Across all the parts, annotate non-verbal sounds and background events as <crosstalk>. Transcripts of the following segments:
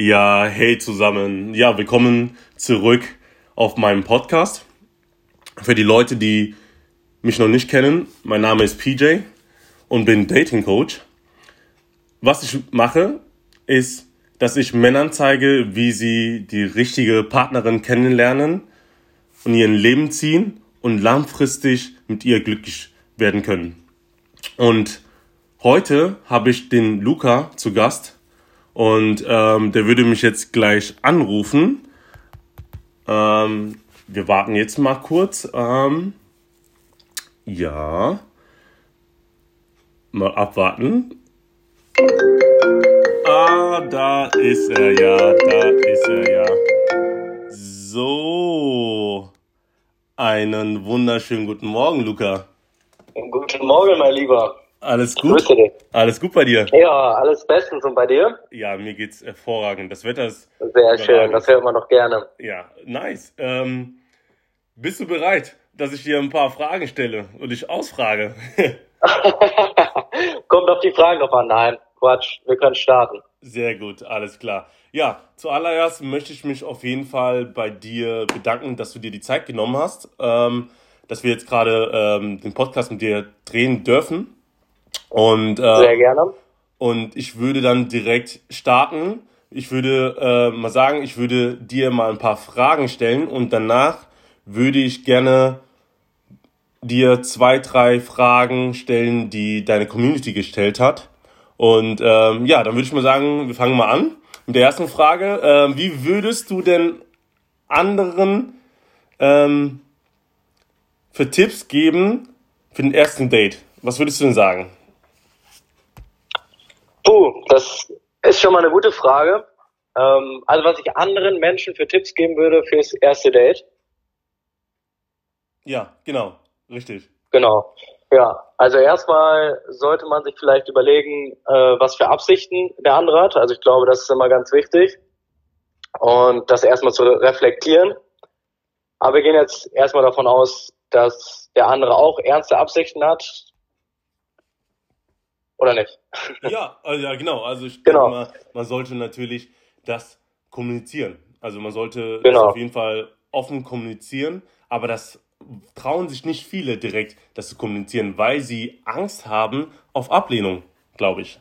Ja, hey zusammen. Ja, willkommen zurück auf meinem Podcast. Für die Leute, die mich noch nicht kennen, mein Name ist PJ und bin Dating Coach. Was ich mache, ist, dass ich Männern zeige, wie sie die richtige Partnerin kennenlernen und ihren Leben ziehen und langfristig mit ihr glücklich werden können. Und heute habe ich den Luca zu Gast und ähm, der würde mich jetzt gleich anrufen. Ähm, wir warten jetzt mal kurz. Ähm, ja. Mal abwarten. Ah, da ist er ja, da ist er ja. So. Einen wunderschönen guten Morgen, Luca. Guten Morgen, mein Lieber. Alles gut? Grüße dich. Alles gut bei dir? Ja, alles bestens und bei dir? Ja, mir geht's hervorragend. Das Wetter ist Sehr schön, das hört man doch gerne. Ja, nice. Ähm, bist du bereit, dass ich dir ein paar Fragen stelle und dich ausfrage? <laughs> Kommt auf die Fragen drauf an. Nein, Quatsch, wir können starten. Sehr gut, alles klar. Ja, zuallererst möchte ich mich auf jeden Fall bei dir bedanken, dass du dir die Zeit genommen hast, ähm, dass wir jetzt gerade ähm, den Podcast mit dir drehen dürfen. Und, äh, Sehr gerne. Und ich würde dann direkt starten. Ich würde äh, mal sagen, ich würde dir mal ein paar Fragen stellen und danach würde ich gerne dir zwei, drei Fragen stellen, die deine Community gestellt hat. Und ähm, ja, dann würde ich mal sagen, wir fangen mal an mit der ersten Frage. Ähm, wie würdest du denn anderen ähm, für Tipps geben für den ersten Date? Was würdest du denn sagen? Puh, das ist schon mal eine gute Frage. Ähm, also was ich anderen Menschen für Tipps geben würde fürs erste Date. Ja, genau, richtig. Genau. Ja, also erstmal sollte man sich vielleicht überlegen, äh, was für Absichten der andere hat. Also ich glaube, das ist immer ganz wichtig. Und das erstmal zu reflektieren. Aber wir gehen jetzt erstmal davon aus, dass der andere auch ernste Absichten hat. Oder nicht? <laughs> Ja, also, ja genau. Also ich Genau. denke mal, man sollte natürlich das kommunizieren. Also man sollte das Genau. auf jeden Fall offen kommunizieren, aber das trauen sich nicht viele direkt, das zu kommunizieren, weil sie Angst haben auf Ablehnung, glaube ich.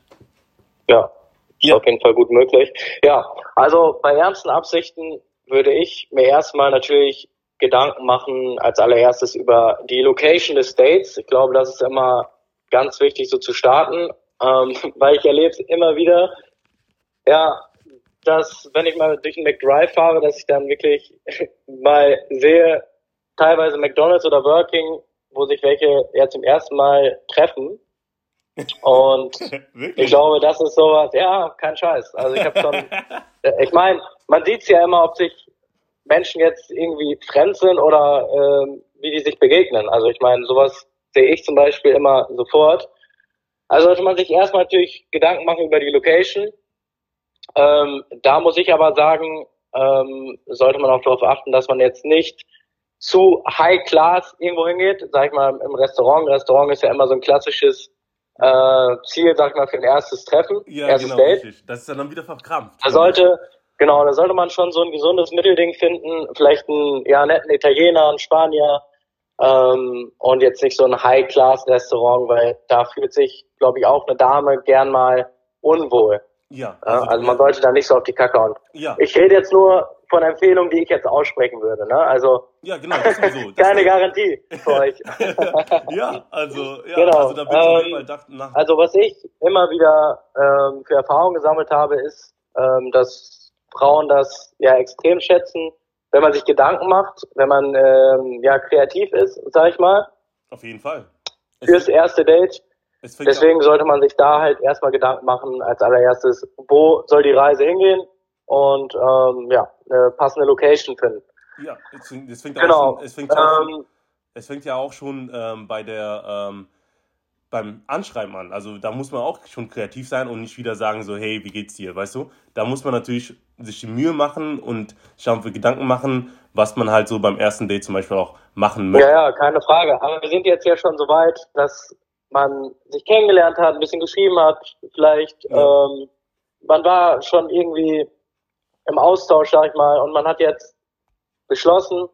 Ja, ist Ja. auf jeden Fall gut möglich. Ja, also bei ernsten Absichten würde ich mir erstmal natürlich Gedanken machen, als allererstes über die Location des Dates. Ich glaube, das ist immer ganz wichtig, so zu starten, ähm, <laughs> weil ich erlebe es immer wieder, ja, dass wenn ich mal durch den McDrive fahre, dass ich dann wirklich <laughs> mal sehe, teilweise McDonalds oder Burger King, wo sich welche ja zum ersten Mal treffen. <laughs> Und ich glaube, das ist sowas, ja, kein Scheiß. Also ich habe schon, äh, ich meine, man sieht's ja immer, ob sich Menschen jetzt irgendwie fremd sind oder ähm, wie die sich begegnen. Also ich meine, sowas sehe ich zum Beispiel immer sofort. Also sollte man sich erstmal natürlich Gedanken machen über die Location. Ähm, da muss ich aber sagen, ähm, sollte man auch darauf achten, dass man jetzt nicht zu high class irgendwo hingeht, sag ich mal im Restaurant. Restaurant ist ja immer so ein klassisches äh, Ziel, sag ich mal, für ein erstes Treffen, ja, erstes genau, Date. richtig. Das ist dann, dann wieder verkrampft. Da sollte, genau, da sollte man schon so ein gesundes Mittelding finden, vielleicht einen ja, netten Italiener, einen Spanier ähm, und jetzt nicht so ein High-Class-Restaurant, weil da fühlt sich, glaube ich, auch eine Dame gern mal unwohl. ja, Ja? Also man sollte da nicht so auf die Kacke hauen. ja, Ich rede jetzt nur von Empfehlungen, die ich jetzt aussprechen würde. Ne? Also ja, genau, das sowieso. <laughs> Das keine Garantie für <laughs> euch. ja, also, ja, Genau, also da bin ich ähm, dacht, nach, Also was ich immer wieder ähm, für Erfahrung gesammelt habe, ist, ähm, dass Frauen das ja extrem schätzen, wenn man sich Gedanken macht, wenn man ähm, ja kreativ ist, sag ich mal, auf jeden Fall. Es, fürs erste Date. Deswegen sollte man sich da halt erstmal Gedanken machen, als allererstes, wo soll die Reise hingehen und ähm, ja, eine passende Location finden. Ja, es fängt, es fängt, auch, Genau. schon, es fängt, ja auch schon, Ähm, es fängt ja auch schon ähm, bei der ähm, beim Anschreiben an. Also da muss man auch schon kreativ sein und nicht wieder sagen so, hey, wie geht's dir, weißt du? Da muss man natürlich sich die Mühe machen und schauen für Gedanken machen, was man halt so beim ersten Date zum Beispiel auch machen möchte. Ja, ja, keine Frage. Aber wir sind jetzt ja schon so weit, dass man sich kennengelernt hat, ein bisschen geschrieben hat, vielleicht Ja. ähm, man war schon irgendwie im Austausch, sag ich mal, und man hat jetzt beschlossen,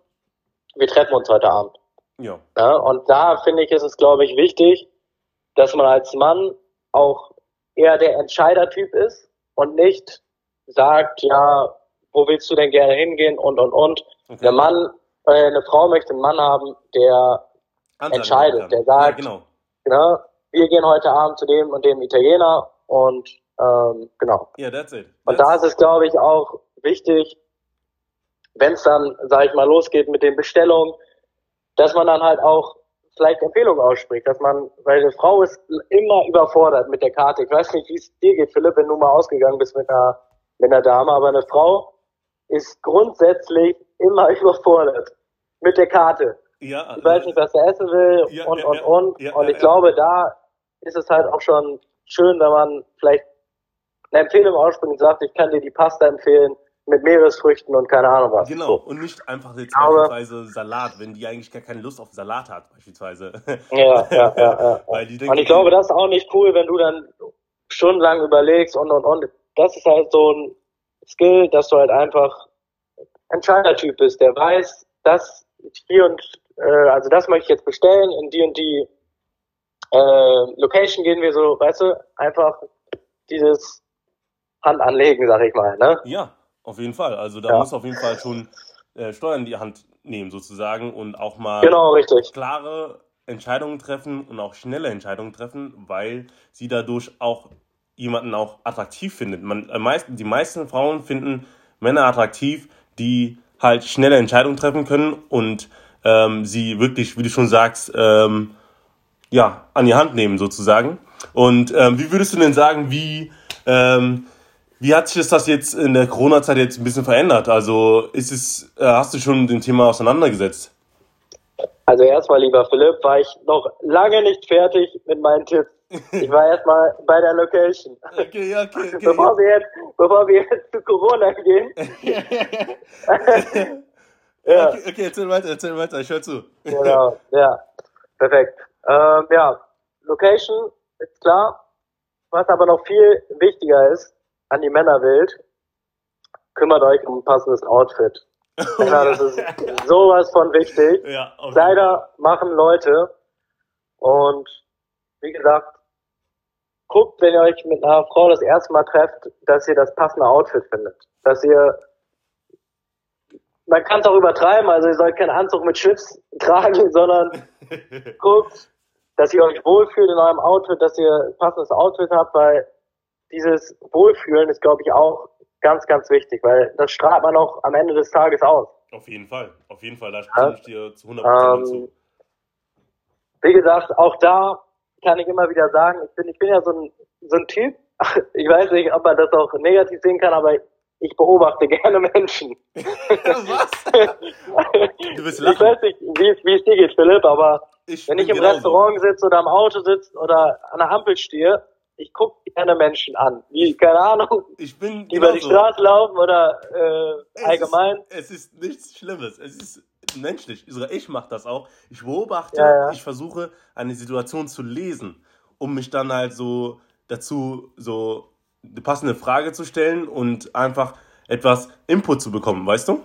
wir treffen uns heute Abend. Ja. Ja, und da finde ich, ist es, glaube ich, wichtig, dass man als Mann auch eher der Entscheidertyp ist und nicht sagt, ja, wo willst du denn gerne hingehen und und und. Okay. Der Mann, äh, eine Frau möchte einen Mann haben, der Anteil entscheidet, der sagt, Ja, genau. ne, wir gehen heute Abend zu dem und dem Italiener und ähm, genau. Ja, that's it. Und That's da ist es, glaube ich, auch wichtig, wenn es dann, sage ich mal, losgeht mit den Bestellungen, dass man dann halt auch vielleicht Empfehlungen ausspricht, dass man, weil eine Frau ist immer überfordert mit der Karte. Ich weiß nicht, wie es dir geht, Philipp, wenn du mal ausgegangen bist mit einer, mit einer Dame, aber eine Frau ist grundsätzlich immer <laughs> überfordert mit der Karte. ja, Ich weiß nicht, was er essen will Ja, und, ja, und, und. Ja, und ich glaube, da ist es halt auch schon schön, wenn man vielleicht eine Empfehlung ausspricht und sagt, ich kann dir die Pasta empfehlen mit Meeresfrüchten und keine Ahnung was. Genau, So. und nicht einfach jetzt Aber- beispielsweise Salat, wenn die eigentlich gar keine Lust auf Salat hat, beispielsweise. Ja, ja, ja, ja. <laughs> Und ich glaube, das ist auch nicht cool, wenn du dann stundenlang überlegst und, und, und. Das ist halt so ein Skill, dass du halt einfach Entscheidertyp bist, der weiß, dass hier und, äh, also das möchte ich jetzt bestellen, in die und die äh, Location gehen wir so, weißt du, einfach dieses Hand anlegen, sag ich mal, ne? Ja, auf jeden Fall. Also da Ja. muss auf jeden Fall schon äh, Steuern in die Hand nehmen, sozusagen, und auch mal Genau, richtig. klare Entscheidungen treffen und auch schnelle Entscheidungen treffen, weil sie dadurch auch jemanden auch attraktiv findet. Man, äh, die meisten Frauen finden Männer attraktiv, die halt schnelle Entscheidungen treffen können und ähm, sie wirklich, wie du schon sagst, ähm, ja, an die Hand nehmen sozusagen. Und ähm, wie würdest du denn sagen, wie, ähm, wie hat sich das jetzt in der Corona-Zeit jetzt ein bisschen verändert? Also ist es, äh, hast du schon mit dem Thema auseinandergesetzt? Also erstmal, lieber Philipp, war ich noch lange nicht fertig mit meinen Tipps. Ich war erstmal bei der Location. Okay, okay, okay. Bevor wir jetzt, bevor wir jetzt zu Corona gehen. <laughs> <laughs> ja, Okay, okay, erzähl weiter, erzähl weiter, ich höre zu. genau, ja, perfekt. Ähm, ja, Location ist klar. Was aber noch viel wichtiger ist, an die Männerwelt, kümmert euch um ein passendes Outfit. Ja, <laughs> das ist sowas von wichtig. Ja, Leider machen Leute und wie gesagt, guckt, wenn ihr euch mit einer Frau das erste Mal trefft, dass ihr das passende Outfit findet. Dass ihr man kann es auch übertreiben, also ihr sollt keinen Anzug mit Chips <laughs> tragen, sondern <laughs> guckt, dass ihr euch wohlfühlt in eurem Outfit, dass ihr ein passendes Outfit habt, weil dieses Wohlfühlen ist, glaube ich, auch ganz, ganz wichtig, weil das strahlt man auch am Ende des Tages aus. auf jeden Fall, auf jeden Fall, da stimme ich dir zu 100% Ähm, zu. wie gesagt, auch da kann ich immer wieder sagen, ich bin, ich bin ja so ein, so ein Typ, <laughs> ich weiß nicht, ob man das auch negativ sehen kann, aber ich beobachte <laughs> gerne Menschen. Was? <laughs> Du ich lachen. weiß nicht, wie es, wie es dir geht, Philipp, aber Ich wenn ich im genauso. Restaurant sitze oder am Auto sitze oder an der Ampel stehe, ich gucke gerne Menschen an, die, keine Ahnung, Ich bin die über die. Straße laufen oder äh, Es allgemein. Ist, es ist nichts Schlimmes. Es ist menschlich. Ich mache das auch. Ich beobachte, Ja, ja. ich versuche eine Situation zu lesen, um mich dann halt so dazu so eine passende Frage zu stellen und einfach etwas Input zu bekommen, weißt du?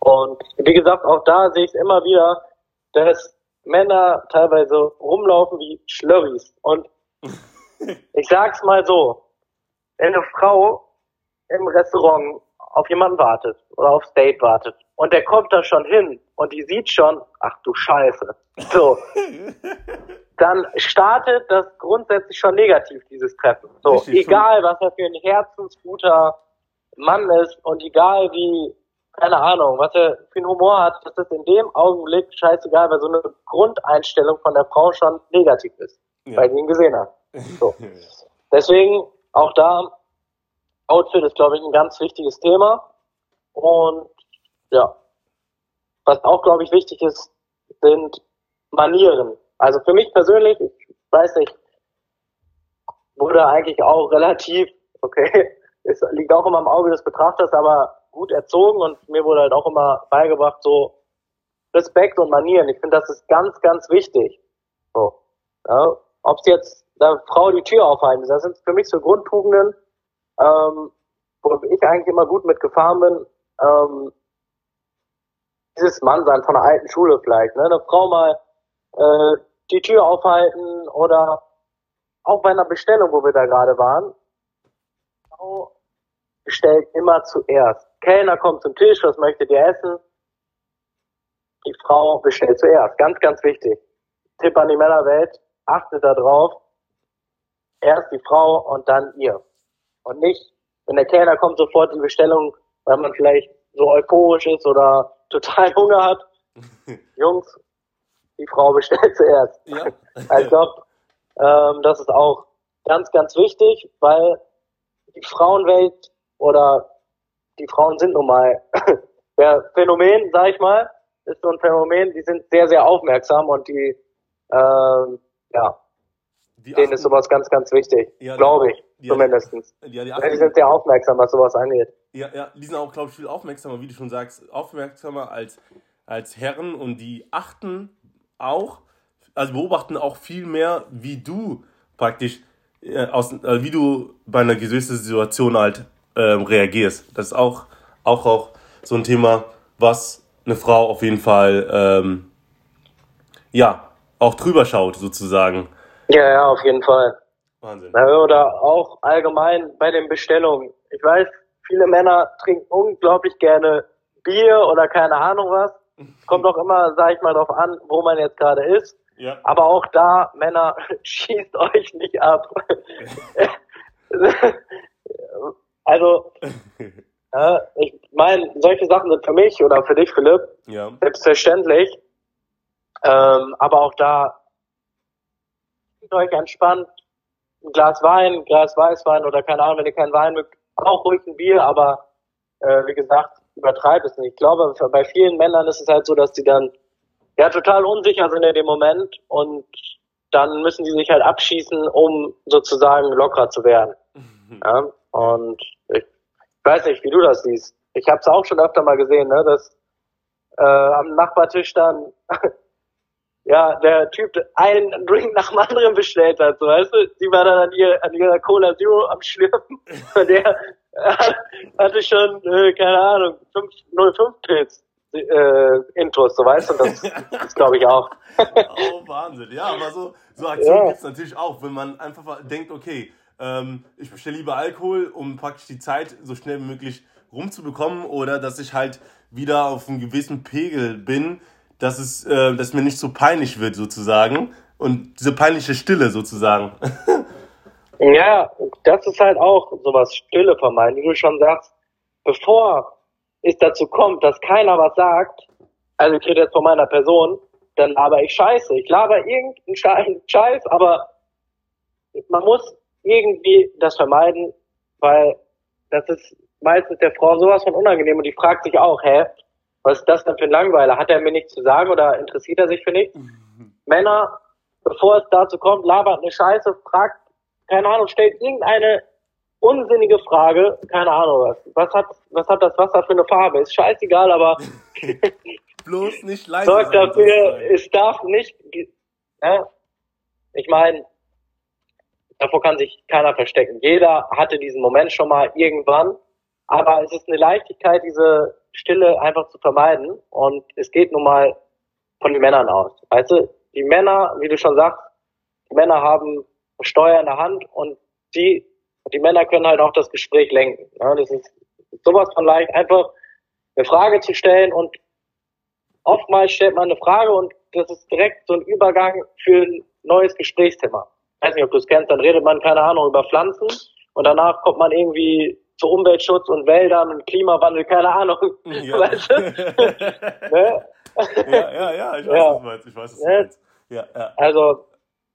Und wie gesagt, auch da sehe ich es immer wieder, dass Männer teilweise rumlaufen wie Schlurris. Und <laughs> ich sag's mal so, wenn eine Frau im Restaurant auf jemanden wartet oder aufs Date wartet und der kommt da schon hin und die sieht schon, ach du Scheiße, so, <laughs> dann startet das grundsätzlich schon negativ, dieses Treffen. So, Richtig, egal was er für ein herzensguter Mann ist und egal wie, keine Ahnung, was er für einen Humor hat, dass das in dem Augenblick scheißegal, weil so eine Grundeinstellung von der Frau schon negativ ist, Ja. weil sie ihn gesehen hat. So. <laughs> Deswegen auch da, Outfit ist, glaube ich, ein ganz wichtiges Thema. Und ja, was auch, glaube ich, wichtig ist, sind Manieren. Also für mich persönlich, ich weiß nicht, wurde eigentlich auch relativ, okay, <laughs> es liegt auch immer im Auge des Betrachters, aber gut erzogen und mir wurde halt auch immer beigebracht, so Respekt und Manieren. Ich finde, das ist ganz, ganz wichtig. So. Ja, Ob es jetzt der Frau die Tür aufhalten, das sind für mich so Grundtugenden, ähm, wo ich eigentlich immer gut mitgefahren bin, ähm, dieses Mannsein von der alten Schule vielleicht, ne? Eine Frau mal äh, die Tür aufhalten oder auch bei einer Bestellung, wo wir da gerade waren, Frau bestellt immer zuerst. Kellner kommt zum Tisch, was möchtet ihr essen? Die Frau bestellt zuerst. Ganz, ganz wichtig. Tipp an die Männerwelt, achtet da drauf. Erst die Frau und dann ihr. Und nicht, wenn der Kellner kommt, sofort die Bestellung, weil man vielleicht so euphorisch ist oder <laughs> total Hunger hat. <laughs> Jungs, die Frau bestellt zuerst. Ja. ich glaube, <laughs> ähm, das ist auch ganz, ganz wichtig, weil die Frauenwelt oder die Frauen sind nun mal <clears throat> der Phänomen, sag ich mal, ist so ein Phänomen, die sind sehr, sehr aufmerksam und die, ähm, ja, die denen ist sowas ganz, ganz wichtig, ja, glaube ich, ja, zumindestens. Ja, die, die sind sehr aufmerksam, was sowas angeht. Ja, ja, die sind auch, glaube ich, viel aufmerksamer, wie du schon sagst, aufmerksamer als, als Herren und die achten auch, also beobachten auch viel mehr, wie du praktisch, äh, aus, äh, wie du bei einer gewissen Situation halt äh, reagierst. Das ist auch, auch, auch so ein Thema, was eine Frau auf jeden Fall, ähm, ja, auch drüber schaut, sozusagen. Ja, ja, auf jeden Fall. Wahnsinn. Oder auch allgemein bei den Bestellungen. Ich weiß, viele Männer trinken unglaublich gerne Bier oder keine Ahnung was. Kommt auch immer, sag ich mal, drauf an, wo man jetzt gerade ist. Ja. Aber auch da, Männer, <laughs> schießt euch nicht ab. <laughs> also, <laughs> äh, ich meine, solche Sachen sind für mich oder für dich, Philipp, ja. selbstverständlich. Ähm, aber auch da, euch entspannt, ein Glas Wein, ein Glas Weißwein oder keine Ahnung, wenn ihr keinen Wein mögt, auch ruhig ein Bier, aber äh, wie gesagt, übertreibe es nicht. Ich glaube, bei vielen Männern ist es halt so, dass die dann ja total unsicher sind in dem Moment und dann müssen die sich halt abschießen, um sozusagen locker zu werden. Mhm. Ja? Und ich weiß nicht, wie du das siehst. Ich habe es auch schon öfter mal gesehen, ne, dass äh, am Nachbartisch dann <laughs> ja, der Typ einen Drink nach dem anderen bestellt hat, so weißt du, die war dann an, ihr, an ihrer Cola Zero am Schlürfen <laughs> und der hatte schon, äh, keine Ahnung, 05 Pilz äh, Intros, so weißt du, das, das glaube ich auch. <laughs> oh, Wahnsinn, ja, aber so, so Aktionen ja. gibt es natürlich auch, wenn man einfach denkt, okay, ähm, ich bestelle lieber Alkohol, um praktisch die Zeit so schnell wie möglich rumzubekommen oder dass ich halt wieder auf einem gewissen Pegel bin, dass es, äh, dass mir nicht so peinlich wird sozusagen und diese peinliche Stille sozusagen. <laughs> ja, das ist halt auch sowas Stille vermeiden, wie du schon sagst, bevor es dazu kommt, dass keiner was sagt, also ich rede jetzt von meiner Person, dann laber ich Scheiße. Ich laber irgendeinen Scheiß, aber man muss irgendwie das vermeiden, weil das ist meistens der Frau sowas von unangenehm und die fragt sich auch, hä, was ist das denn für ein Langweiler? Hat er mir nichts zu sagen oder interessiert er sich für nichts? Mhm. Männer, bevor es dazu kommt, labert eine Scheiße, fragt, keine Ahnung, stellt irgendeine unsinnige Frage, keine Ahnung was. Was hat, was hat das Wasser für eine Farbe? Ist scheißegal, aber <laughs> bloß nicht leise. Sorgt dafür, es darf nicht, ja, ich meine, davor kann sich keiner verstecken. Jeder hatte diesen Moment schon mal irgendwann, aber es ist eine Leichtigkeit, diese Stille einfach zu vermeiden. Und es geht nun mal von den Männern aus. Weißt du, die Männer, wie du schon sagst, die Männer haben Steuer in der Hand und die, die Männer können halt auch das Gespräch lenken. Ja, das ist sowas von leicht, einfach eine Frage zu stellen und oftmals stellt man eine Frage und das ist direkt so ein Übergang für ein neues Gesprächsthema. Ich weiß nicht, ob du es kennst, dann redet man, keine Ahnung, über Pflanzen und danach kommt man irgendwie zu Umweltschutz und Wäldern und Klimawandel, keine Ahnung. <laughs> Ja. <laughs> Weißt du? <laughs> ne? ja, ja, ja, ich weiß, ja. was du meinst. Ich weiß, was du meinst. Ja, ja. Also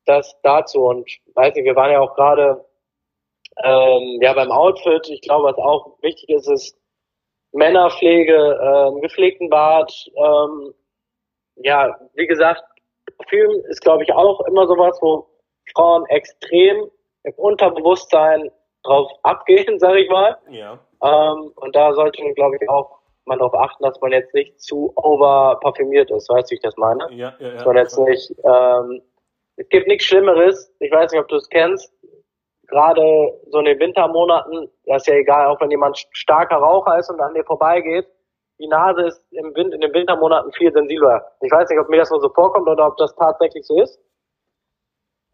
das dazu und weiß nicht, wir waren ja auch gerade ähm, ja beim Outfit. Ich glaube, was auch wichtig ist, ist Männerpflege, ähm, gepflegten Bart. Ähm, ja, wie gesagt, Parfüm ist glaube ich auch immer sowas, wo Frauen extrem im Unterbewusstsein drauf abgehen, <laughs> sag ich mal. Ja. Ähm, und da sollte man, glaube ich, auch man darauf achten, dass man jetzt nicht zu over parfümiert ist, weißt du, wie ich das meine? Ja, ja, ja. Dass man jetzt nicht, ähm, es gibt nichts Schlimmeres, ich weiß nicht, ob du es kennst, gerade so in den Wintermonaten, das ist ja egal, auch wenn jemand starker Raucher ist und an dir vorbeigeht, die Nase ist im Wind, in den Wintermonaten viel sensibler. Ich weiß nicht, ob mir das nur so vorkommt oder ob das tatsächlich so ist.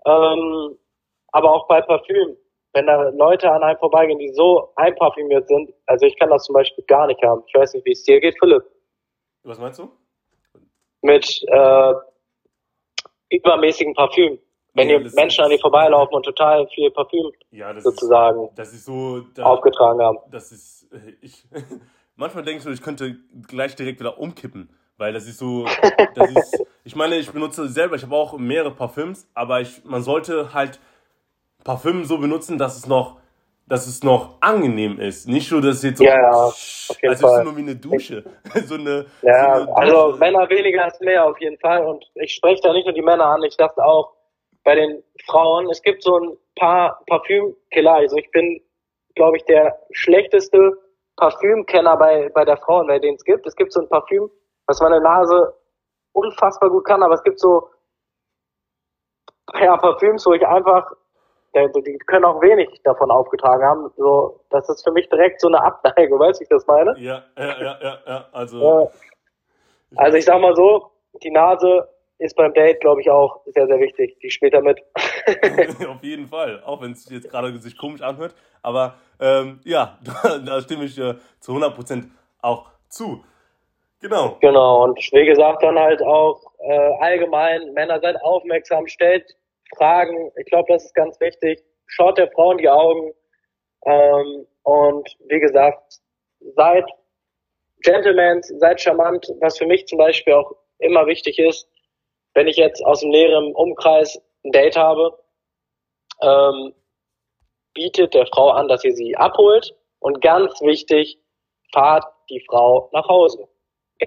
Ähm, aber auch bei Parfüm, wenn da Leute an einem vorbeigehen, die so einparfümiert sind, also ich kann das zum Beispiel gar nicht haben. Ich weiß nicht, wie es dir geht, Philipp. Was meinst du? Mit äh, übermäßigem Parfüm. Wenn Ja, die Menschen an dir vorbeilaufen und total viel Parfüm Ja, sozusagen ist, das ist so, da, aufgetragen haben. das ist, äh, ich, <laughs> manchmal denke ich so, ich könnte gleich direkt wieder umkippen, weil das ist so, das ist, <laughs> ich meine, ich benutze selber, ich habe auch mehrere Parfüms, aber ich, man sollte halt Parfüm so benutzen, dass es noch, dass es noch angenehm ist, nicht so, dass es jetzt so, Ja, jeden also es ist nur wie eine Dusche, <laughs> so eine, Ja, so eine also. Männer weniger als mehr auf jeden Fall. Und ich spreche da nicht nur die Männer an, ich dachte auch bei den Frauen, es gibt so ein paar Parfümkiller. Also ich bin, glaube ich, der schlechteste Parfümkenner bei, bei der Frauen, bei denen es gibt. Es gibt so ein Parfüm, was meine Nase unfassbar gut kann, aber es gibt so ja, Parfüms, wo ich einfach, die können auch wenig davon aufgetragen haben. So, das ist für mich direkt so eine Abneigung, <laughs> weißt du, wie ich das meine? Ja, ja, ja, ja, ja, also, Äh, also ich sag mal so, die Nase ist beim Date, glaube ich, auch sehr, sehr wichtig. Die spielt da mit. <laughs> Auf jeden Fall, auch wenn es jetzt gerade sich komisch anhört. Aber ähm, ja, <laughs> da, da stimme ich äh, zu 100% auch zu. Genau. genau. Und wie gesagt, dann halt auch äh, allgemein, Männer seid aufmerksam, stellt Fragen. Ich glaube, das ist ganz wichtig. Schaut der Frau in die Augen. Ähm, und wie gesagt, seid Gentlemen, seid charmant, was für mich zum Beispiel auch immer wichtig ist, wenn ich jetzt aus dem näheren Umkreis ein Date habe, ähm, bietet der Frau an, dass ihr sie abholt und ganz wichtig, fahrt die Frau nach Hause.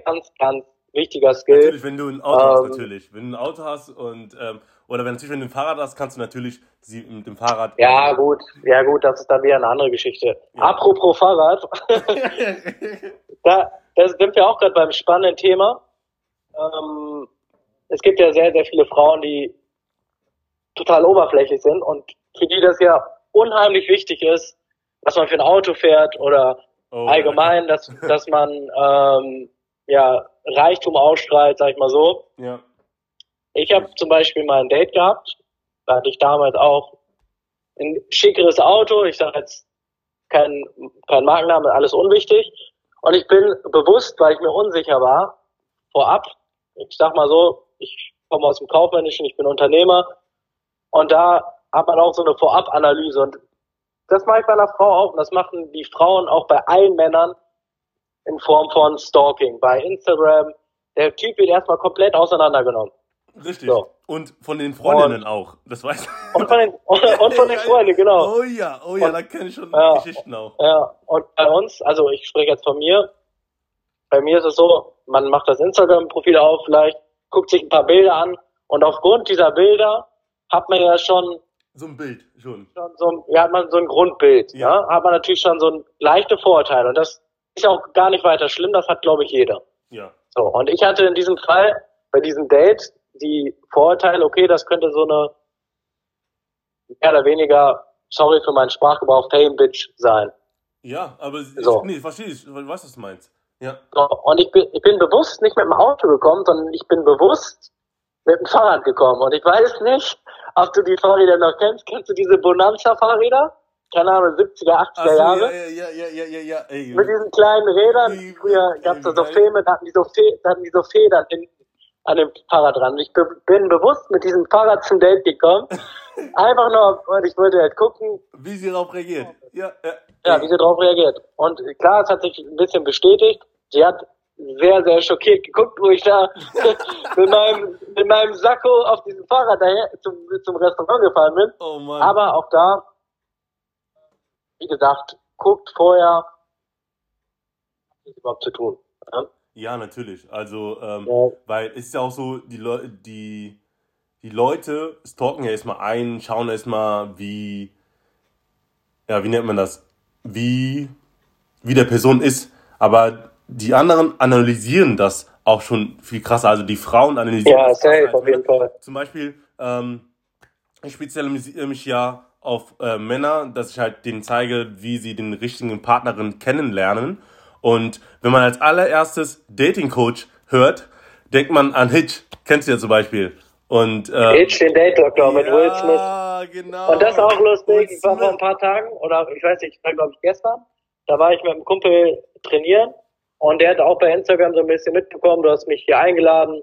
Ganz, ganz wichtiger Skill. Natürlich, wenn du ein Auto hast, Ähm, natürlich. Wenn du ein Auto hast und ähm, oder wenn natürlich, wenn du ein Fahrrad hast, kannst du natürlich sie mit dem Fahrrad. Ja, gut, ja gut, das ist dann wieder eine andere Geschichte. Ja. Apropos Fahrrad, <laughs> da, da sind wir auch gerade beim spannenden Thema. Ähm, es gibt ja sehr, sehr viele Frauen, die total oberflächlich sind und für die das ja unheimlich wichtig ist, dass man für ein Auto fährt oder Oh, allgemein, dass, dass man ähm, ja Reichtum ausstrahlt, sag ich mal so. Ja. Ich habe zum Beispiel mal ein Date gehabt, da hatte ich damals auch ein schickeres Auto, ich sage jetzt kein, kein Markenname, alles unwichtig. Und ich bin bewusst, weil ich mir unsicher war, vorab, ich sag mal so, ich komme aus dem Kaufmännischen, ich bin Unternehmer. Und da hat man auch so eine Vorab-Analyse. Und das mache ich bei einer Frau auch. Und das machen die Frauen auch bei allen Männern in Form von Stalking. Bei Instagram, der Typ wird erstmal komplett auseinandergenommen. Richtig. So. Und von den Freundinnen auch. Das weiß Und von den, und von den <laughs> Freunden, genau. Oh ja, oh ja, Und- da kenne ich schon Ja. Geschichten auch. Ja, und bei uns, also ich spreche jetzt von mir, bei mir ist es so, man macht das Instagram-Profil auf, vielleicht guckt sich ein paar Bilder an und aufgrund dieser Bilder hat man ja schon, So ein Bild schon. schon so, ein- ja, hat man so ein Grundbild, Ja. ja. hat man natürlich schon so ein leichte Vorurteile und das ist auch gar nicht weiter schlimm, das hat glaube ich jeder. Ja. So, und ich hatte in diesem Fall, bei diesem Date, die Vorurteile, okay, das könnte so eine mehr oder weniger, sorry für meinen Sprachgebrauch, Fame-Bitch sein. Ja, aber ich, So. nee, verstehe ich, ich was du meinst. Ja. So, und ich bin, ich bin bewusst nicht mit dem Auto gekommen, sondern ich bin bewusst mit dem Fahrrad gekommen. Und ich weiß nicht, ob du die Fahrräder noch kennst. Kennst du diese Bonanza-Fahrräder? Keine Ahnung, 70er, 80er Ach so, Jahre. ja, ja, ja, ja, ja, ja, ey. Mit diesen kleinen Rädern. Wie- Früher gab es da so wie geil. Filme, da hatten die so, Fe da hatten die so Federn hinten an dem Fahrrad. Und ich bin bewusst mit diesem Fahrrad zum Date gekommen. <laughs> Einfach nur, und ich wollte halt gucken, Wie sie darauf reagiert. Ja, ja. ja, wie sie darauf reagiert. Und klar, es hat sich ein bisschen bestätigt. Sie hat sehr, sehr schockiert geguckt, wo ich da <laughs> mit meinem, mit meinem Sakko auf diesem Fahrrad daher zum, zum Restaurant gefahren bin. Oh Mann. Aber auch da, wie gesagt, guckt vorher, was ist überhaupt zu tun. Ja? Ja, natürlich. Also, ähm, Ja. weil es ist ja auch so, die, Leu die, die Leute stalken ja erstmal ein, schauen erstmal, wie, ja, wie nennt man das? Wie, wie der Person ist. Aber die anderen analysieren das auch schon viel krasser. Also die Frauen analysieren Ja, das krasser safe, auf jeden. Fall. Zum Beispiel, ähm, ich spezialisiere mich ja auf äh, Männer, dass ich halt denen zeige, wie sie den richtigen Partnerin kennenlernen. Und wenn man als allererstes Dating Coach hört, denkt man an Hitch. Kennst du ja zum Beispiel. Und, äh, Hitch, den Date Doktor ja, mit Will Smith. Genau. Und das ist auch lustig. Ich war vor ein paar Tagen, oder ich weiß nicht, glaube ich gestern, da war ich mit einem Kumpel trainieren und der hat auch bei Instagram so ein bisschen mitbekommen, du hast mich hier eingeladen,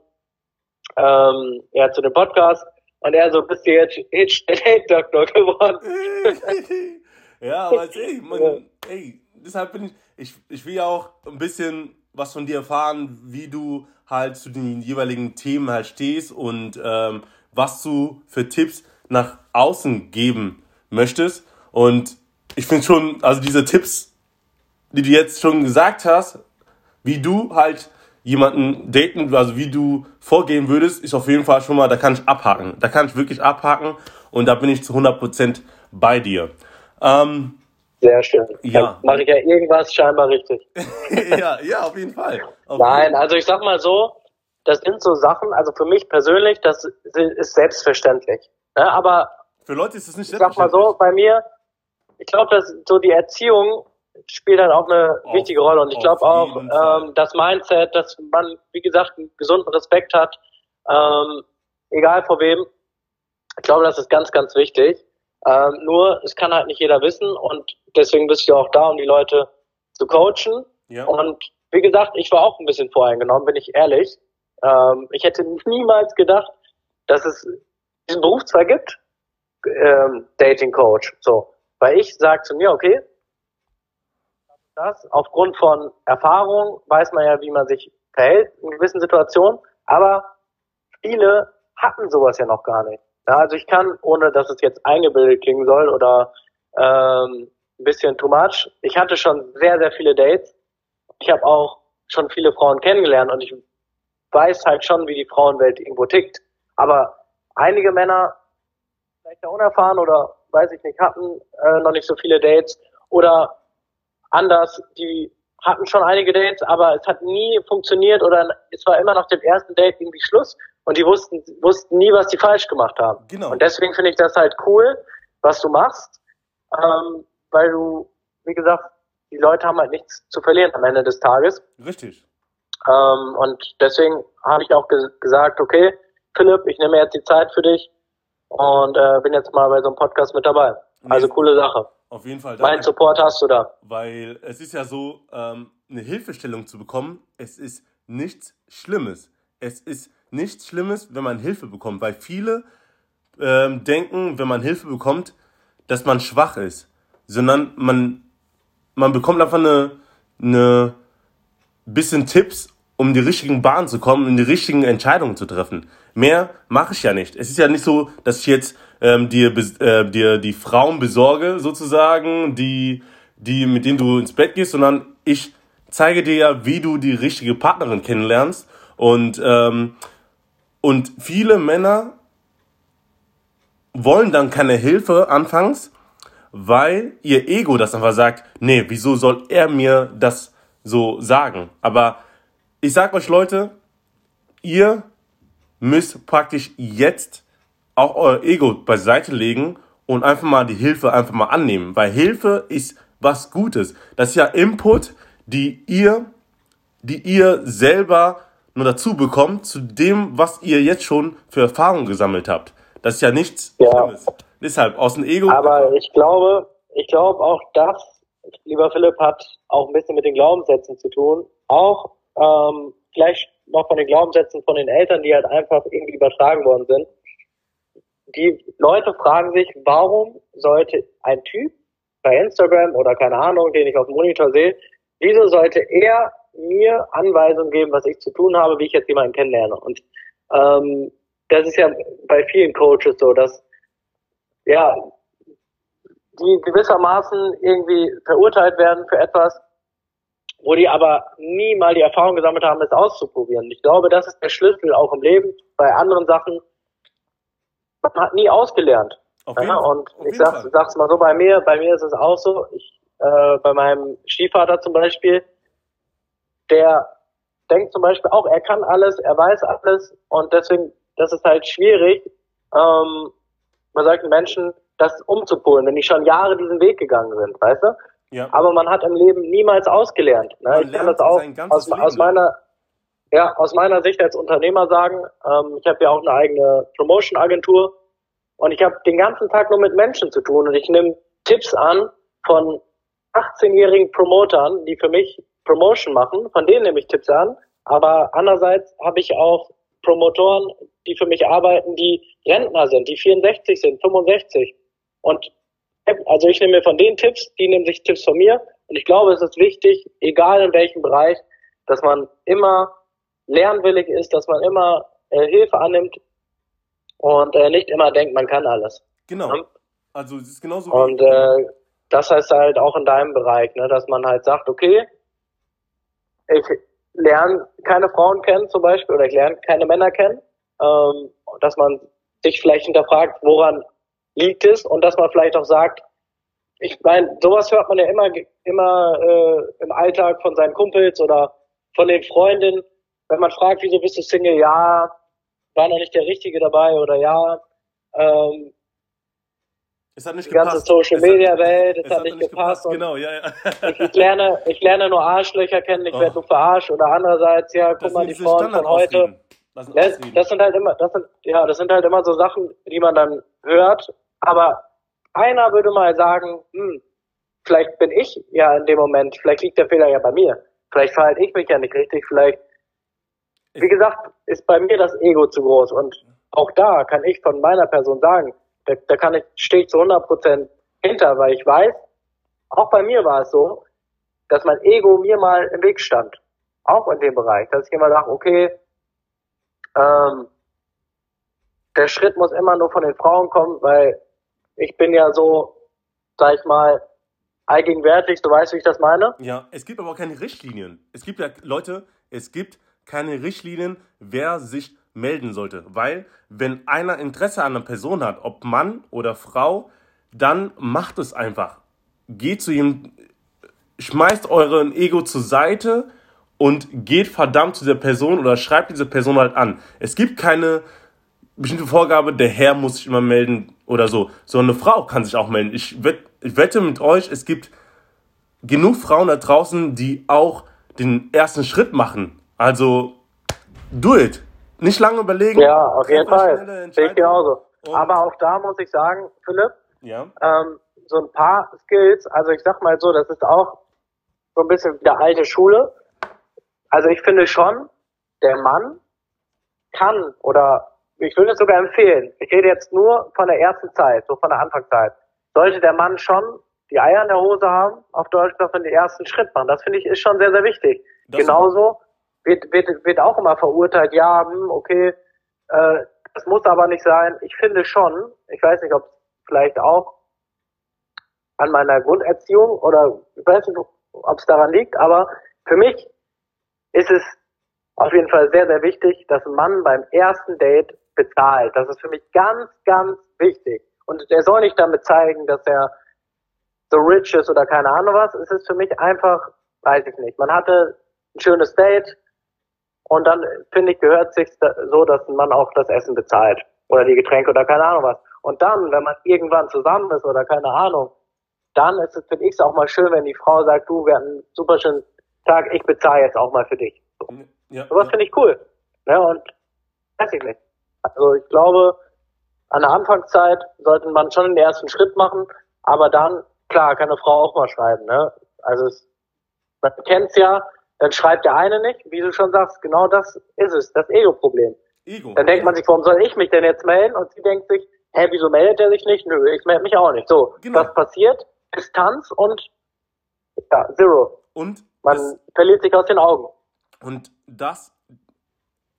ähm, ja, zu dem Podcast. Und er so, bist du jetzt Hitch, der Date Doktor geworden? <laughs> ja, aber ey, man, ey, deshalb bin ich, ich, ich will ja auch ein bisschen was von dir erfahren, wie du halt zu den jeweiligen Themen halt stehst und ähm, was du für Tipps nach außen geben möchtest. Und ich finde schon, also diese Tipps, die du jetzt schon gesagt hast, wie du halt jemanden daten, also wie du vorgehen würdest, ist auf jeden Fall schon mal, da kann ich abhaken. Da kann ich wirklich abhaken und da bin ich zu 100% bei dir. Ähm, Sehr schön. Ja. Mache ich ja irgendwas scheinbar richtig. <laughs> ja, ja, auf jeden Fall. Auf Nein, jeden. also ich sag mal so, das sind so Sachen, also für mich persönlich, das ist selbstverständlich. Ja, aber für Leute ist es nicht selbstverständlich. Ich sag mal so, bei mir, ich glaube, dass so die Erziehung spielt dann auch eine auf, wichtige Rolle. Und ich glaube auch, ähm, das Mindset, dass man, wie gesagt, einen gesunden Respekt hat, ähm, egal vor wem. Ich glaube, das ist ganz, ganz wichtig. Ähm, nur, es kann halt nicht jeder wissen und deswegen bist du auch da, um die Leute zu coachen. Ja. Und wie gesagt, ich war auch ein bisschen voreingenommen, bin ich ehrlich. Ähm, ich hätte niemals gedacht, dass es diesen Beruf zwar gibt, ähm, Dating Coach. So, weil ich sage zu mir, okay, das. Aufgrund von Erfahrung weiß man ja, wie man sich verhält in gewissen Situationen, aber viele hatten sowas ja noch gar nicht. Ja, also ich kann, ohne dass es jetzt eingebildet klingen soll oder ähm, ein bisschen too much, ich hatte schon sehr, sehr viele Dates. Ich habe auch schon viele Frauen kennengelernt und ich weiß halt schon, wie die Frauenwelt irgendwo tickt. Aber einige Männer, vielleicht da unerfahren oder weiß ich nicht, hatten äh, noch nicht so viele Dates oder anders. Die hatten schon einige Dates, aber es hat nie funktioniert oder es war immer nach dem ersten Date irgendwie Schluss und die wussten, wussten nie, was die falsch gemacht haben. Genau. Und deswegen finde ich das halt cool, was du machst, ähm, weil du, wie gesagt, die Leute haben halt nichts zu verlieren am Ende des Tages. Richtig. Ähm, und deswegen habe ich auch ge gesagt, okay, Philipp, ich nehme jetzt die Zeit für dich und äh, bin jetzt mal bei so einem Podcast mit dabei. Also coole Sache. Auf jeden Fall. Mein Support hast du da. Weil es ist ja so, ähm, eine Hilfestellung zu bekommen, es ist nichts Schlimmes. Es ist nichts Schlimmes, wenn man Hilfe bekommt, weil viele ähm, denken, wenn man Hilfe bekommt, dass man schwach ist, sondern man, man bekommt einfach eine, eine bisschen Tipps, um die richtigen Bahnen zu kommen, um die richtigen Entscheidungen zu treffen. Mehr mache ich ja nicht. Es ist ja nicht so, dass ich jetzt ähm, dir, äh, dir die Frauen besorge, sozusagen, die, die, mit denen du ins Bett gehst, sondern ich zeige dir ja, wie du die richtige Partnerin kennenlernst. Und, ähm, und viele Männer wollen dann keine Hilfe anfangs, weil ihr Ego das einfach sagt, nee, wieso soll er mir das so sagen? Aber ich sag euch Leute, ihr müsst praktisch jetzt auch euer Ego beiseite legen und einfach mal die Hilfe einfach mal annehmen, weil Hilfe ist was Gutes. Das ist ja Input, die ihr, die ihr selber nur dazu bekommt, zu dem, was ihr jetzt schon für Erfahrungen gesammelt habt. Das ist ja nichts ja. Schlimmes. Deshalb, aus dem Ego. Aber ich glaube, ich glaube auch das, lieber Philipp, hat auch ein bisschen mit den Glaubenssätzen zu tun. Auch ähm, vielleicht noch von den Glaubenssätzen von den Eltern, die halt einfach irgendwie übertragen worden sind die Leute fragen sich, warum sollte ein Typ bei Instagram oder keine Ahnung, den ich auf dem Monitor sehe, wieso sollte er mir Anweisungen geben, was ich zu tun habe, wie ich jetzt jemanden kennenlerne? Und ähm, das ist ja bei vielen Coaches so, dass ja die gewissermaßen irgendwie verurteilt werden für etwas, wo die aber nie mal die Erfahrung gesammelt haben, es auszuprobieren. Ich glaube, das ist der Schlüssel auch im Leben. Bei anderen Sachen man hat nie ausgelernt. Ja, und ich sag, sag's mal so bei mir, bei mir ist es auch so, ich, äh, bei meinem Stiefvater zum Beispiel, der denkt zum Beispiel auch, er kann alles, er weiß alles und deswegen, das ist halt schwierig. Ähm, man sagt den Menschen, das umzupolen, wenn die schon Jahre diesen Weg gegangen sind, weißt du? Ja. Aber man hat im Leben niemals ausgelernt. Ne? Ich kann das auch aus, aus, meiner, ja, aus meiner Sicht als Unternehmer sagen. Ähm, ich habe ja auch eine eigene Promotion-Agentur und ich habe den ganzen Tag nur mit Menschen zu tun und ich nehme Tipps an von 18-jährigen Promotern, die für mich Promotion machen, von denen nehme ich Tipps an. Aber andererseits habe ich auch Promotoren, die für mich arbeiten, die Rentner sind, die 64 sind, 65. Und also ich nehme mir von den Tipps, die nehmen sich Tipps von mir. Und ich glaube, es ist wichtig, egal in welchem Bereich, dass man immer lernwillig ist, dass man immer äh, Hilfe annimmt und äh, nicht immer denkt, man kann alles. Genau. Ja? Also es ist genauso. Und äh, das heißt halt auch in deinem Bereich, ne, dass man halt sagt, okay, ich lerne keine Frauen kennen zum Beispiel oder ich lerne keine Männer kennen, ähm, dass man sich vielleicht hinterfragt, woran liegt es und dass man vielleicht auch sagt, ich meine, sowas hört man ja immer, immer äh, im Alltag von seinen Kumpels oder von den Freundinnen, wenn man fragt, wieso bist du Single, ja, war noch nicht der Richtige dabei oder ja, ähm, es hat nicht die ganze Social Media Welt, es, es hat, hat, nicht gepasst. gepasst. Genau, ja, ja. ich, ich, lerne, ich lerne nur Arschlöcher kennen, ich oh. werde nur verarscht oder andererseits, ja, guck das mal, die Frauen von heute. Das, das, sind halt immer, das sind, ja, das sind halt immer so Sachen, die man dann hört aber einer würde mal sagen, hm, vielleicht bin ich ja in dem Moment, vielleicht liegt der Fehler ja bei mir. Vielleicht verhalte ich mich ja nicht richtig, vielleicht, wie gesagt, ist bei mir das Ego zu groß. Und auch da kann ich von meiner Person sagen, da, da kann ich, stehe ich zu 100 Prozent hinter, weil ich weiß, auch bei mir war es so, dass mein Ego mir mal im Weg stand. Auch in dem Bereich, dass ich immer dachte, okay, ähm, der Schritt muss immer nur von den Frauen kommen, weil ich bin ja so, sag ich mal, allgegenwärtig, du weißt, wie ich das meine? Ja, es gibt aber auch keine Richtlinien. Es gibt ja, Leute, es gibt keine Richtlinien, wer sich melden sollte. Weil, wenn einer Interesse an einer Person hat, ob Mann oder Frau, dann macht es einfach. Geht zu ihm, schmeißt euren Ego zur Seite und geht verdammt zu dieser Person oder schreibt diese Person halt an. Es gibt keine bestimmte Vorgabe, der Herr muss sich immer melden oder so. So eine Frau kann sich auch melden. Ich wette mit euch, es gibt genug Frauen da draußen, die auch den ersten Schritt machen. Also, do it. Nicht lange überlegen. Ja, auf jeden Fall. Sehe ich genauso. Und Aber auch da muss ich sagen, Philipp, ja. ähm, so ein paar Skills, also ich sag mal so, das ist auch so ein bisschen der alte Schule. Also ich finde schon, der Mann kann oder ich würde es sogar empfehlen. Ich rede jetzt nur von der ersten Zeit, so von der Anfangszeit. Sollte der Mann schon die Eier in der Hose haben, auf Deutsch, dass man den ersten Schritt machen. Das finde ich ist schon sehr, sehr wichtig. Das Genauso wird, wird, wird auch immer verurteilt, ja, hm, okay, äh, das muss aber nicht sein. Ich finde schon, ich weiß nicht, ob vielleicht auch an meiner Grunderziehung oder ich weiß nicht, ob es daran liegt, aber für mich ist es auf jeden Fall sehr, sehr wichtig, dass ein Mann beim ersten Date bezahlt. Das ist für mich ganz, ganz wichtig. Und er soll nicht damit zeigen, dass er so rich ist oder keine Ahnung was. Es ist für mich einfach, weiß ich nicht. Man hatte ein schönes Date und dann, finde ich, gehört sich so, dass ein Mann auch das Essen bezahlt. Oder die Getränke oder keine Ahnung was. Und dann, wenn man irgendwann zusammen ist oder keine Ahnung, dann ist es, finde ich es auch mal schön, wenn die Frau sagt, du, wir hatten einen super schönen Tag, ich bezahle jetzt auch mal für dich. So. Ja, was ja. finde ich cool. Ja, und weiß ich nicht. Also ich glaube, an der Anfangszeit sollte man schon den ersten Schritt machen, aber dann, klar, kann eine Frau auch mal schreiben. Ne? Also es, man kennt's ja, dann schreibt der eine nicht, wie du schon sagst, genau das ist es, das Ego-Problem. Ego. Dann denkt man sich, warum soll ich mich denn jetzt melden? Und sie denkt sich, hä, wieso meldet er sich nicht? Nö, ich melde mich auch nicht. So, genau. was passiert? Distanz und ja, Zero. Und man verliert sich aus den Augen. Und das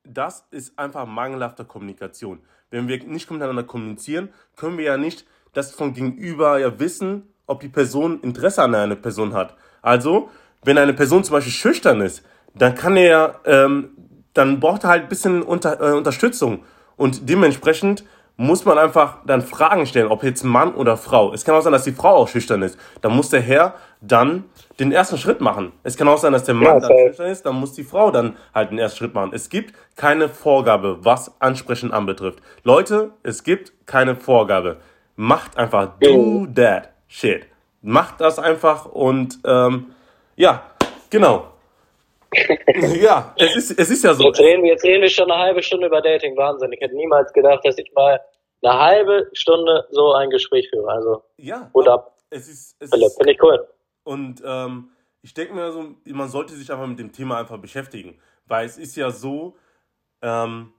das ist einfach mangelhafte Kommunikation. Wenn wir nicht miteinander kommunizieren, können wir ja nicht das von gegenüber ja wissen, ob die Person Interesse an einer Person hat. Also, wenn eine Person zum Beispiel schüchtern ist, dann kann er, ähm, dann braucht er halt ein bisschen unter, äh, Unterstützung. Und dementsprechend muss man einfach dann Fragen stellen, ob jetzt Mann oder Frau. Es kann auch sein, dass die Frau auch schüchtern ist. Dann muss der Herr dann den ersten Schritt machen. Es kann auch sein, dass der Mann ja, dann schüchtern ist, dann muss die Frau dann halt den ersten Schritt machen. Es gibt keine Vorgabe, was Ansprechen anbetrifft. Leute, es gibt keine Vorgabe. macht einfach, do that shit. Macht das einfach und ähm, ja, genau. <laughs> ja, es ist, es ist ja so. Jetzt reden, wir, jetzt reden wir schon eine halbe Stunde über Dating. Wahnsinn. Ich hätte niemals gedacht, dass ich mal eine halbe Stunde so ein Gespräch führe. Also, ja, gut ab. Es ist, es Philipp, ist, finde ich cool. Und ähm, ich denke mir so, man sollte sich einfach mit dem Thema einfach beschäftigen. Weil es ist ja so, ähm,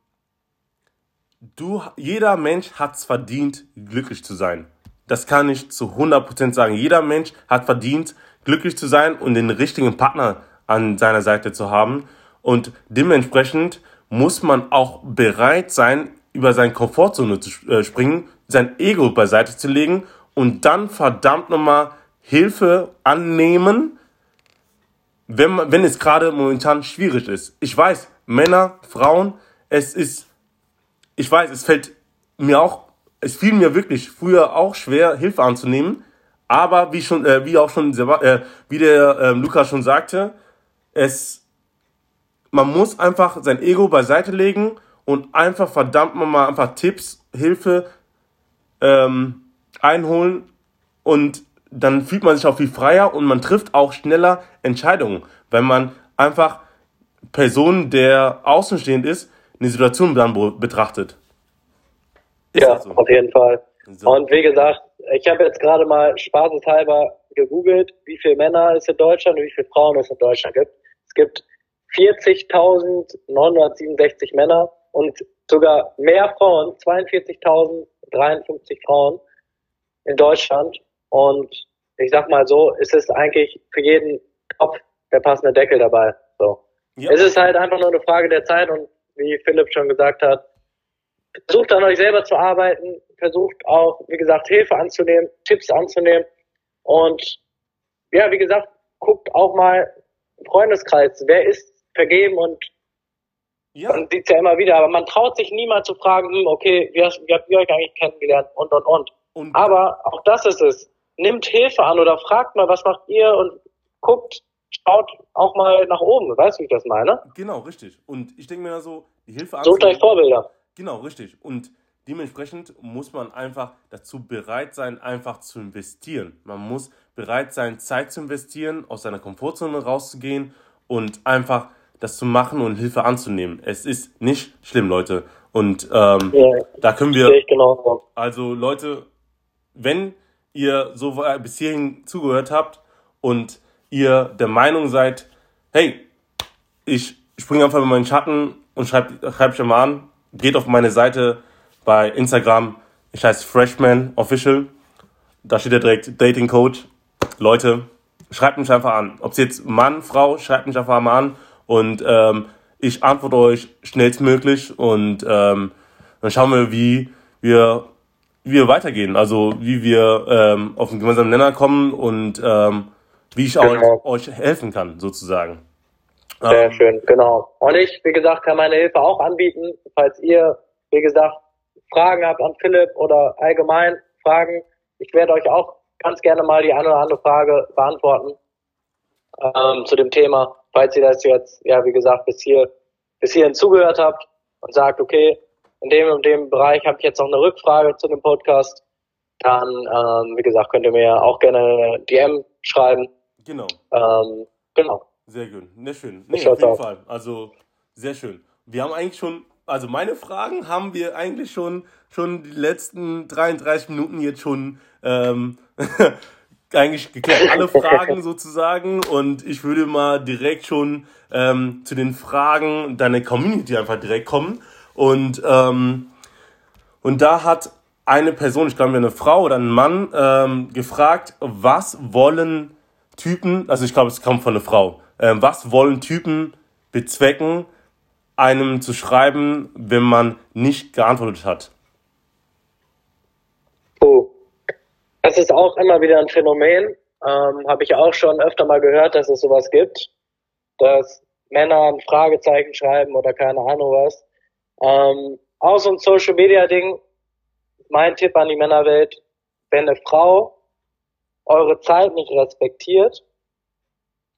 du, jeder Mensch hat es verdient, glücklich zu sein. Das kann ich zu 100% sagen. Jeder Mensch hat verdient, glücklich zu sein und den richtigen Partner an seiner Seite zu haben. Und dementsprechend muss man auch bereit sein, über seine Komfortzone zu äh, springen, sein Ego beiseite zu legen und dann verdammt nochmal Hilfe annehmen, wenn, wenn es gerade momentan schwierig ist. Ich weiß, Männer, Frauen, es ist, ich weiß, es fällt mir auch, es fiel mir wirklich früher auch schwer, Hilfe anzunehmen. Aber wie schon, äh, wie auch schon, äh, wie der äh, Lukas schon sagte, es, man muss einfach sein Ego beiseite legen und einfach verdammt mal einfach Tipps, Hilfe ähm, einholen und dann fühlt man sich auch viel freier und man trifft auch schneller Entscheidungen, weil man einfach Personen, der außenstehend ist, eine Situation dann betrachtet. Ist ja, so? auf jeden Fall. So. Und wie gesagt, ich habe jetzt gerade mal spaßeshalber gegoogelt, wie viele Männer es in Deutschland und wie viele Frauen es in Deutschland gibt. Es gibt 40.967 Männer und sogar mehr Frauen, 42.053 Frauen in Deutschland. Und ich sag mal so, es ist eigentlich für jeden Kopf der passende Deckel dabei. So. Ja. Es ist halt einfach nur eine Frage der Zeit und wie Philipp schon gesagt hat, versucht an euch selber zu arbeiten, versucht auch, wie gesagt, Hilfe anzunehmen, Tipps anzunehmen und ja, wie gesagt, guckt auch mal im Freundeskreis, wer ist vergeben und ja. man sieht ja immer wieder, aber man traut sich niemals zu fragen, hm, okay, wie, hast, wie habt ihr euch eigentlich kennengelernt und und und. und aber auch das ist es. Nimmt Hilfe an oder fragt mal, was macht ihr und guckt, schaut auch mal nach oben. Weißt du, wie ich das meine? Genau, richtig. Und ich denke mir so, die Hilfe Sucht euch Vorbilder. Genau, richtig. Und dementsprechend muss man einfach dazu bereit sein, einfach zu investieren. Man muss bereit sein, Zeit zu investieren, aus seiner Komfortzone rauszugehen und einfach das zu machen und Hilfe anzunehmen. Es ist nicht schlimm, Leute. Und ähm, ja, da können wir. Genau. Also Leute, wenn ihr so bis hierhin zugehört habt und ihr der Meinung seid, hey, ich springe einfach in meinen Schatten und schreibt schreib euch mal an, geht auf meine Seite bei Instagram. Ich heiße Freshman Official. Da steht ja direkt Dating Coach. Leute, schreibt mich einfach an. Ob es jetzt Mann, Frau, schreibt mich einfach mal an und ähm, ich antworte euch schnellstmöglich und ähm, dann schauen wir, wie wir, wie wir weitergehen. Also wie wir ähm, auf einen gemeinsamen Nenner kommen und ähm, wie ich genau. euch, euch helfen kann, sozusagen. Sehr ähm, schön, genau. Und ich, wie gesagt, kann meine Hilfe auch anbieten, falls ihr, wie gesagt, Fragen habt an Philipp oder allgemein Fragen. Ich werde euch auch ganz gerne mal die eine oder andere Frage beantworten ähm, zu dem Thema, falls ihr das jetzt, ja, wie gesagt, bis hier bis hierhin zugehört habt und sagt, okay, in dem und dem Bereich habe ich jetzt noch eine Rückfrage zu dem Podcast, dann, ähm, wie gesagt, könnt ihr mir auch gerne eine DM schreiben. Genau. Ähm, genau. Sehr gut. Sehr schön. Nee, auf jeden Fall. Also, sehr schön. Wir haben eigentlich schon, also meine Fragen haben wir eigentlich schon, schon die letzten 33 Minuten jetzt schon ähm, <laughs> eigentlich geklärt. Alle Fragen <laughs> sozusagen. Und ich würde mal direkt schon ähm, zu den Fragen deiner Community einfach direkt kommen. Und, ähm, und da hat eine Person, ich glaube eine Frau oder ein Mann, ähm, gefragt, was wollen Typen, also ich glaube, es kommt von einer Frau, ähm, was wollen Typen bezwecken, einem zu schreiben, wenn man nicht geantwortet hat? Oh, das ist auch immer wieder ein Phänomen. Ähm, Habe ich auch schon öfter mal gehört, dass es sowas gibt, dass Männer ein Fragezeichen schreiben oder keine Ahnung was. Ähm, auch so ein Social Media Ding. Mein Tipp an die Männerwelt, wenn eine Frau eure Zeit nicht respektiert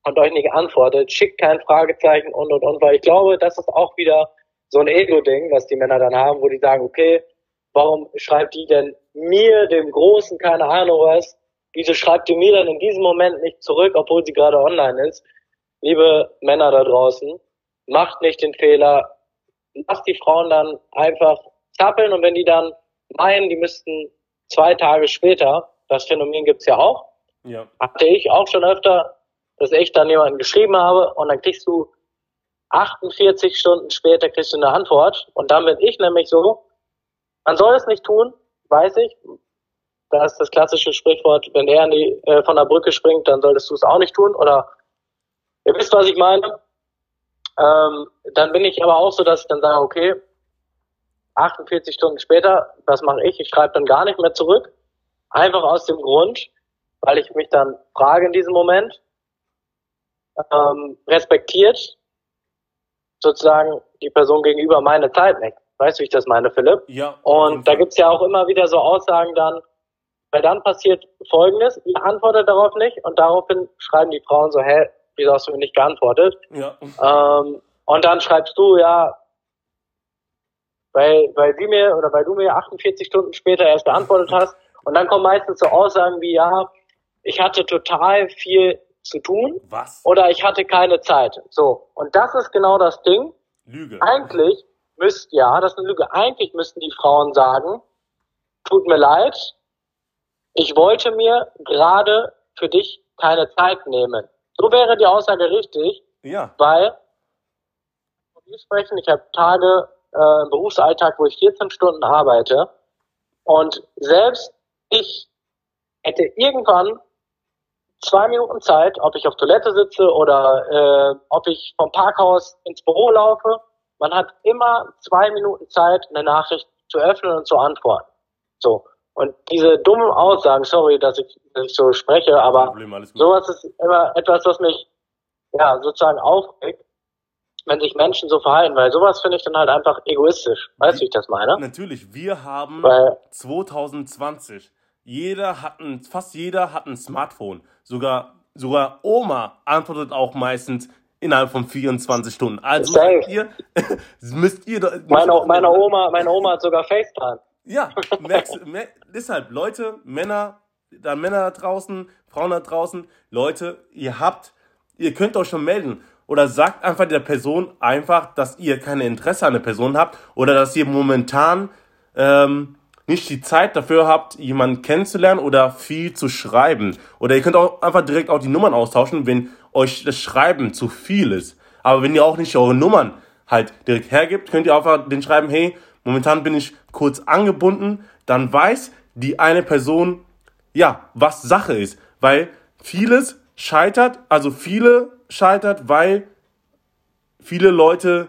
und euch nicht antwortet, schickt kein Fragezeichen und und und, weil ich glaube, das ist auch wieder so ein Ego-Ding, was die Männer dann haben, wo die sagen, okay, warum schreibt die denn mir, dem Großen, keine Ahnung was, wieso schreibt die mir dann in diesem Moment nicht zurück, obwohl sie gerade online ist? Liebe Männer da draußen, macht nicht den Fehler, lasst die Frauen dann einfach zappeln und wenn die dann meinen, die müssten zwei Tage später, das Phänomen gibt's ja auch, Ja. hatte ich auch schon öfter, dass ich dann jemanden geschrieben habe und dann kriegst du 48 Stunden später kriegst du eine Antwort und dann bin ich nämlich so, man soll es nicht tun, weiß ich. Da ist das klassische Sprichwort, wenn er die, äh, von der Brücke springt, dann solltest du es auch nicht tun oder ihr wisst, was ich meine. Ähm, dann bin ich aber auch so, dass ich dann sage, okay, 48 Stunden später, was mache ich? Ich schreibe dann gar nicht mehr zurück. Einfach aus dem Grund, weil ich mich dann frage in diesem Moment, ähm, respektiert sozusagen die Person gegenüber meine Zeit nicht. Weißt du, wie ich das meine, Philipp? Ja. Und da gibt's ja auch immer wieder so Aussagen dann, weil dann passiert Folgendes, ihr antwortet darauf nicht und daraufhin schreiben die Frauen so, hä, wieso hast du mir nicht geantwortet? Ja. Ähm, und dann schreibst du, ja, weil, weil sie mir oder weil du mir 48 Stunden später erst geantwortet hast. Und dann kommen meistens so Aussagen wie, ja, ich hatte total viel zu tun Was? oder ich hatte keine Zeit. So. Und das ist genau das Ding. Lüge. Eigentlich müsst, ja, das ist eine Lüge. Eigentlich müssten die Frauen sagen, tut mir leid, ich wollte mir gerade für dich keine Zeit nehmen. So wäre die Aussage richtig, Ja. weil von mir sprechen, ich habe Tage äh, im Berufsalltag, wo ich 14 Stunden arbeite und selbst ich hätte irgendwann zwei Minuten Zeit, ob ich auf Toilette sitze oder äh, ob ich vom Parkhaus ins Büro laufe. Man hat immer zwei Minuten Zeit, eine Nachricht zu öffnen und zu antworten. So. Und diese dummen Aussagen, sorry, dass ich, dass ich so spreche, aber Problem, sowas ist immer etwas, was mich ja sozusagen aufregt, wenn sich Menschen so verhalten, weil sowas finde ich dann halt einfach egoistisch. Weißt du, wie ich das meine? Natürlich, wir haben Weil 2020. Jeder hat ein, fast jeder hat ein Smartphone. Sogar, sogar Oma antwortet auch meistens innerhalb von 24 Stunden. Also Safe. ihr, <laughs> müsst ihr, meine, meine Oma, meine Oma hat sogar FaceTime. Ja, merkst, mer deshalb, Leute, Männer, da Männer da draußen, Frauen da draußen, Leute, ihr habt, ihr könnt euch schon melden. Oder sagt einfach der Person einfach, dass ihr keine Interesse an der Person habt oder dass ihr momentan ähm, nicht die Zeit dafür habt, jemanden kennenzulernen oder viel zu schreiben. Oder ihr könnt auch einfach direkt auch die Nummern austauschen, wenn euch das Schreiben zu viel ist. Aber wenn ihr auch nicht eure Nummern halt direkt hergibt, könnt ihr einfach den schreiben, hey, momentan bin ich kurz angebunden, dann weiß die eine Person, ja, was Sache ist. Weil vieles scheitert, also viele scheitert, weil viele Leute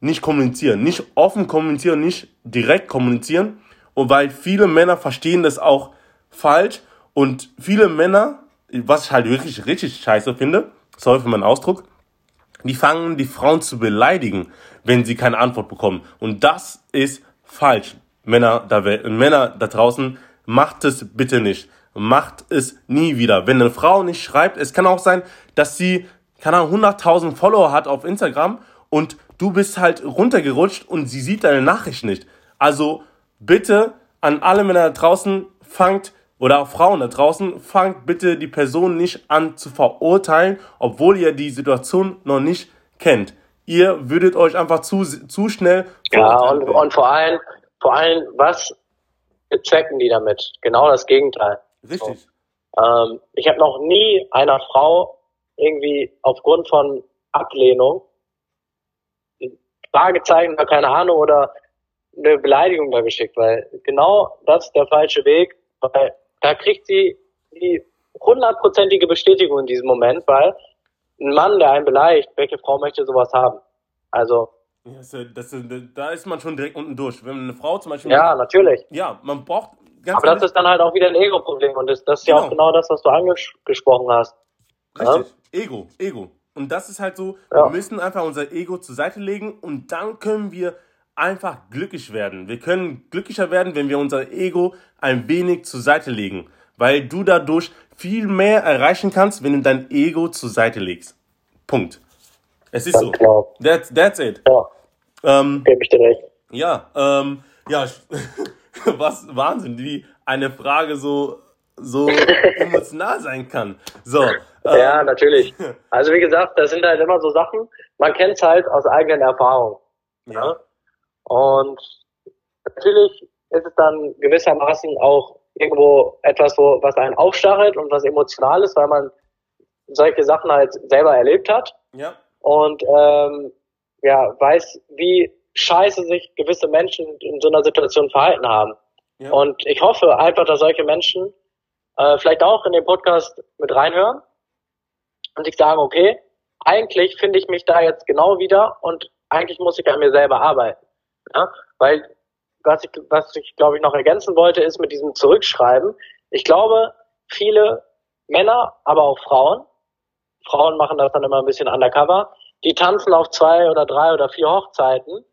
nicht kommunizieren, nicht offen kommunizieren, nicht direkt kommunizieren und weil viele Männer verstehen das auch falsch und viele Männer, was ich halt wirklich richtig scheiße finde, sorry für meinen Ausdruck, die fangen die Frauen zu beleidigen, wenn sie keine Antwort bekommen. Und das ist falsch. Männer da, Männer da draußen, macht es bitte nicht. Macht es nie wieder. Wenn eine Frau nicht schreibt, es kann auch sein, dass sie, keine Ahnung, 100.000 Follower hat auf Instagram und du bist halt runtergerutscht und sie sieht deine Nachricht nicht. Also bitte an alle Männer da draußen, fangt oder auch Frauen da draußen, fangt bitte die Person nicht an zu verurteilen, obwohl ihr die Situation noch nicht kennt. Ihr würdet euch einfach zu, zu schnell Ja, und, und vor allem, vor allem, was checken die damit? Genau das Gegenteil. Richtig. Ähm, ich habe noch nie einer Frau irgendwie aufgrund von Ablehnung Fragezeichen oder keine Ahnung oder eine Beleidigung da geschickt, weil genau das ist der falsche Weg, weil da kriegt sie die hundertprozentige Bestätigung in diesem Moment, weil ein Mann, der einen beleidigt, welche Frau möchte sowas haben? Also, Ja, Das, das, da ist man schon direkt unten durch. Wenn eine Frau zum Beispiel. ja, natürlich. Ja, man braucht Aber das ist dann halt auch wieder ein Ego-Problem und das, das ist ja Genau. auch genau das, was du angesprochen hast. Richtig. Ego, Ego. Und das ist halt so, Ja. wir müssen einfach unser Ego zur Seite legen und dann können wir einfach glücklich werden. Wir können glücklicher werden, wenn wir unser Ego ein wenig zur Seite legen. Weil du dadurch viel mehr erreichen kannst, wenn du dein Ego zur Seite legst. Punkt. Es ist so. That's, that's it. Ja, Ähm, gebe ich dir recht. ja, ähm, ja, <laughs> was Wahnsinn, wie eine Frage so, so <laughs> emotional sein kann. So. Äh, ja, natürlich. Also wie gesagt, das sind halt immer so Sachen, man kennt es halt aus eigenen Erfahrungen. Ja. Ne? Und natürlich ist es dann gewissermaßen auch irgendwo etwas, wo, was einen aufstachelt und was emotional ist, weil man solche Sachen halt selber erlebt hat. Ja. Und ähm, ja, weiß, wie scheiße sich gewisse Menschen in so einer Situation verhalten haben. Ja. Und ich hoffe einfach, dass solche Menschen äh, vielleicht auch in den Podcast mit reinhören und sich sagen, okay, eigentlich finde ich mich da jetzt genau wieder und eigentlich muss ich an mir selber arbeiten. Ja? Weil was ich, was ich glaube ich noch ergänzen wollte, ist mit diesem Zurückschreiben. Ich glaube, viele Männer, aber auch Frauen, Frauen machen das dann immer ein bisschen undercover, die tanzen auf zwei oder drei oder vier Hochzeiten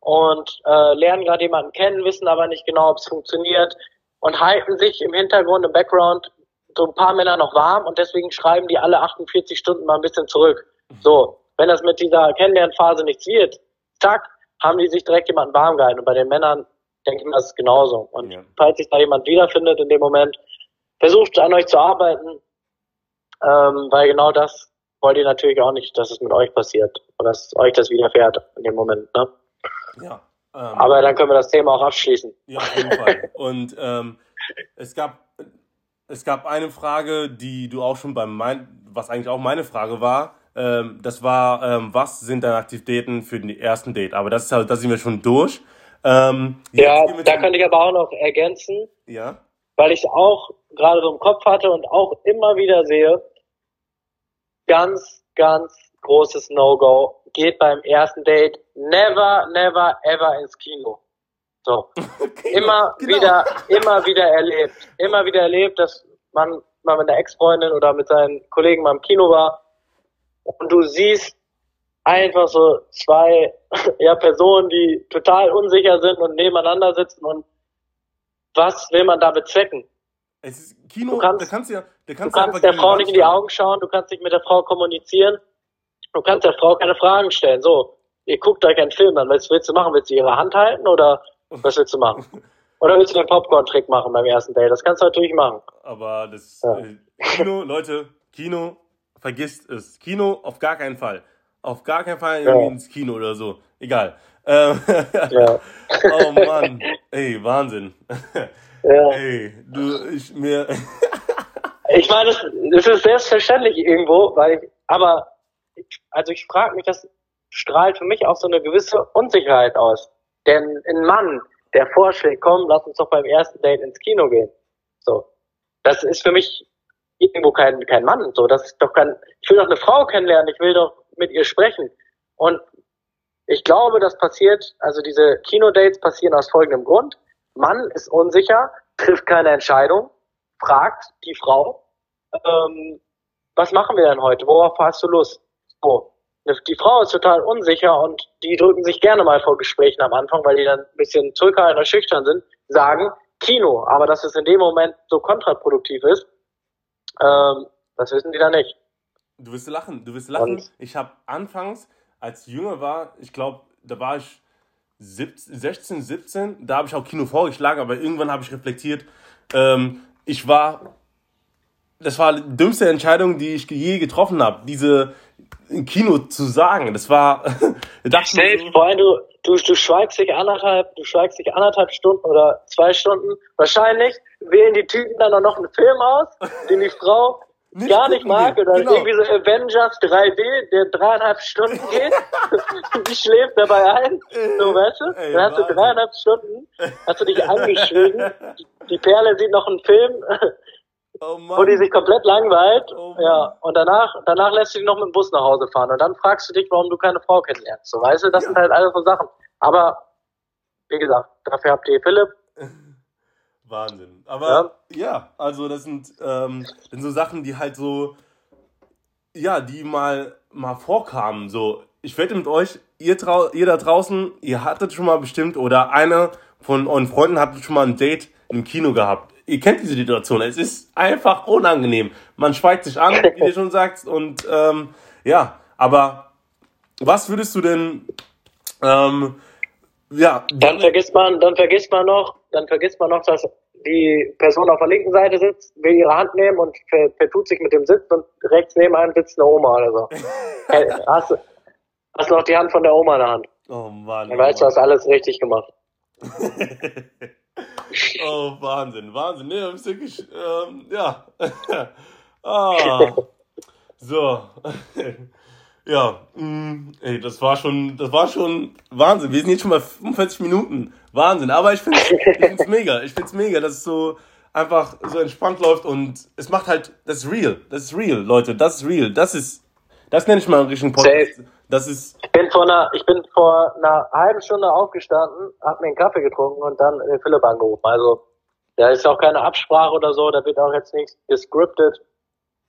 und äh, lernen gerade jemanden kennen, wissen aber nicht genau, ob es funktioniert und halten sich im Hintergrund, im Background so ein paar Männer noch warm und deswegen schreiben die alle 48 Stunden mal ein bisschen zurück. So, wenn das mit dieser Kennenlernphase nichts wird, zack, haben die sich direkt jemanden warm gehalten. Und bei den Männern denke ich mal, ist es genauso. Und ja. falls sich da jemand wiederfindet in dem Moment, versucht an euch zu arbeiten, ähm, weil genau das wollt ihr natürlich auch nicht, dass es mit euch passiert und dass euch das widerfährt in dem Moment. Ne? Ja. Ähm, Aber dann können wir das Thema auch abschließen. Ja, auf jeden Fall. Und ähm, es gab es gab eine Frage, die du auch schon beim mein, was eigentlich auch meine Frage war. Ähm, das war, ähm, was sind deine Aktivitäten für den ersten Date? Aber das ist halt, da sind wir schon durch. Ähm, ja, da könnte ich aber auch noch ergänzen. Ja. Weil ich auch gerade so im Kopf hatte und auch immer wieder sehe, ganz, ganz großes No-Go. Geht beim ersten Date never, never, ever ins Kino. So. <laughs> Kino, immer genau. wieder, immer wieder erlebt. Immer wieder erlebt, dass man mal mit einer Ex-Freundin oder mit seinen Kollegen mal im Kino war und du siehst einfach so zwei <laughs> ja, Personen, die total unsicher sind und nebeneinander sitzen und was will man da bezwecken? Es ist Kino, du kannst, da kannst ja, da kannst du kannst der Frau nicht in die Augen schauen, du kannst nicht mit der Frau kommunizieren, du kannst der Frau keine Fragen stellen. So, ihr guckt euch einen Film an, was willst du machen? Willst du ihre Hand halten oder was willst du machen? <laughs> Oder willst du den Popcorn-Trick machen beim ersten Date? Das kannst du natürlich machen. Aber das ja. äh, Kino, Leute, Kino, vergisst es. Kino auf gar keinen Fall. Auf gar keinen Fall ja. ins Kino oder so. Egal. Ähm, ja. <laughs> oh Mann. Ey, Wahnsinn. <laughs> Ja. Ey, du, ich mir. <laughs> ich meine, das, das ist selbstverständlich irgendwo, weil ich, aber, also ich frage mich, das strahlt für mich auch so eine gewisse Unsicherheit aus. Denn ein Mann, der vorschlägt, komm, lass uns doch beim ersten Date ins Kino gehen. So. Das ist für mich irgendwo kein, kein Mann. So, das ist doch kein, ich will doch eine Frau kennenlernen, ich will doch mit ihr sprechen. Und ich glaube, das passiert, also diese Kinodates passieren aus folgendem Grund. Mann ist unsicher, trifft keine Entscheidung, fragt die Frau, ähm, was machen wir denn heute? Worauf hast du Lust? So. Die Frau ist total unsicher und die drücken sich gerne mal vor Gesprächen am Anfang, weil die dann ein bisschen zurückhaltend oder schüchtern sind, sagen Kino. Aber dass es in dem Moment so kontraproduktiv ist, ähm, das wissen die dann nicht. Du wirst lachen, du wirst lachen. Und? Ich habe anfangs, als ich jünger war, ich glaube, da war ich 17, 16, 17, da habe ich auch Kino vorgeschlagen, aber irgendwann habe ich reflektiert, ähm, ich war, das war die dümmste Entscheidung, die ich je getroffen habe, diese Kino zu sagen. Das war, <laughs> Stell so, vor du, du, du schweigst dich anderthalb, du schweigst dich anderthalb Stunden oder zwei Stunden. Wahrscheinlich wählen die Typen dann auch noch einen Film aus, den die Frau <laughs> nicht gar nicht mag. oder genau. irgendwie so Avengers 3D, der dreieinhalb Stunden geht, <laughs> die schläft dabei ein, so weißt du, Ey, dann hast du dreieinhalb Stunden, hast du dich angeschwiegen, die Perle sieht noch einen Film, oh wo die sich komplett langweilt, oh ja, und danach, danach lässt du dich noch mit dem Bus nach Hause fahren. Und dann fragst du dich, warum du keine Frau kennenlernst, so weißt du, das ja. sind halt alles so Sachen, aber, wie gesagt, dafür habt ihr Philipp, <laughs> Wahnsinn. Aber ja, ja also das sind, ähm, das sind so Sachen, die halt so, ja, die mal, mal vorkamen. So, ich wette mit euch, ihr, trau ihr da draußen, ihr hattet schon mal bestimmt oder einer von euren Freunden hat schon mal ein Date im Kino gehabt. Ihr kennt diese Situation. Es ist einfach unangenehm. Man schweigt sich an, wie du <laughs> schon sagst. Und ähm, ja, aber was würdest du denn ähm, ja. Dann vergisst man, dann vergisst man noch, dann vergisst man noch, dass die Person auf der linken Seite sitzt, will ihre Hand nehmen und ver vertut sich mit dem Sitz und rechts neben einem sitzt eine Oma oder so. <laughs> hey, hast, hast noch die Hand von der Oma in der Hand. Oh Mann. Dann weißt du, hast alles richtig gemacht. <laughs> oh, Wahnsinn, Wahnsinn. Nee, das ist wirklich, ähm, ja. <laughs> ah. So. <laughs> ja, mh, mm, ey, das war schon, das war schon Wahnsinn. Wir sind jetzt schon bei 45 Minuten. Wahnsinn. Aber ich finde es mega. Ich finde es mega, dass es so einfach so entspannt läuft und es macht halt, das ist real. Das ist real, Leute. Das ist real. Das ist, das nenne ich mal einen richtigen Podcast. Safe. Das ist. Ich bin vor einer, ich bin vor einer halben Stunde aufgestanden, hab mir einen Kaffee getrunken und dann den Philipp angerufen. Also, da ist auch keine Absprache oder so, da wird auch jetzt nichts gescriptet.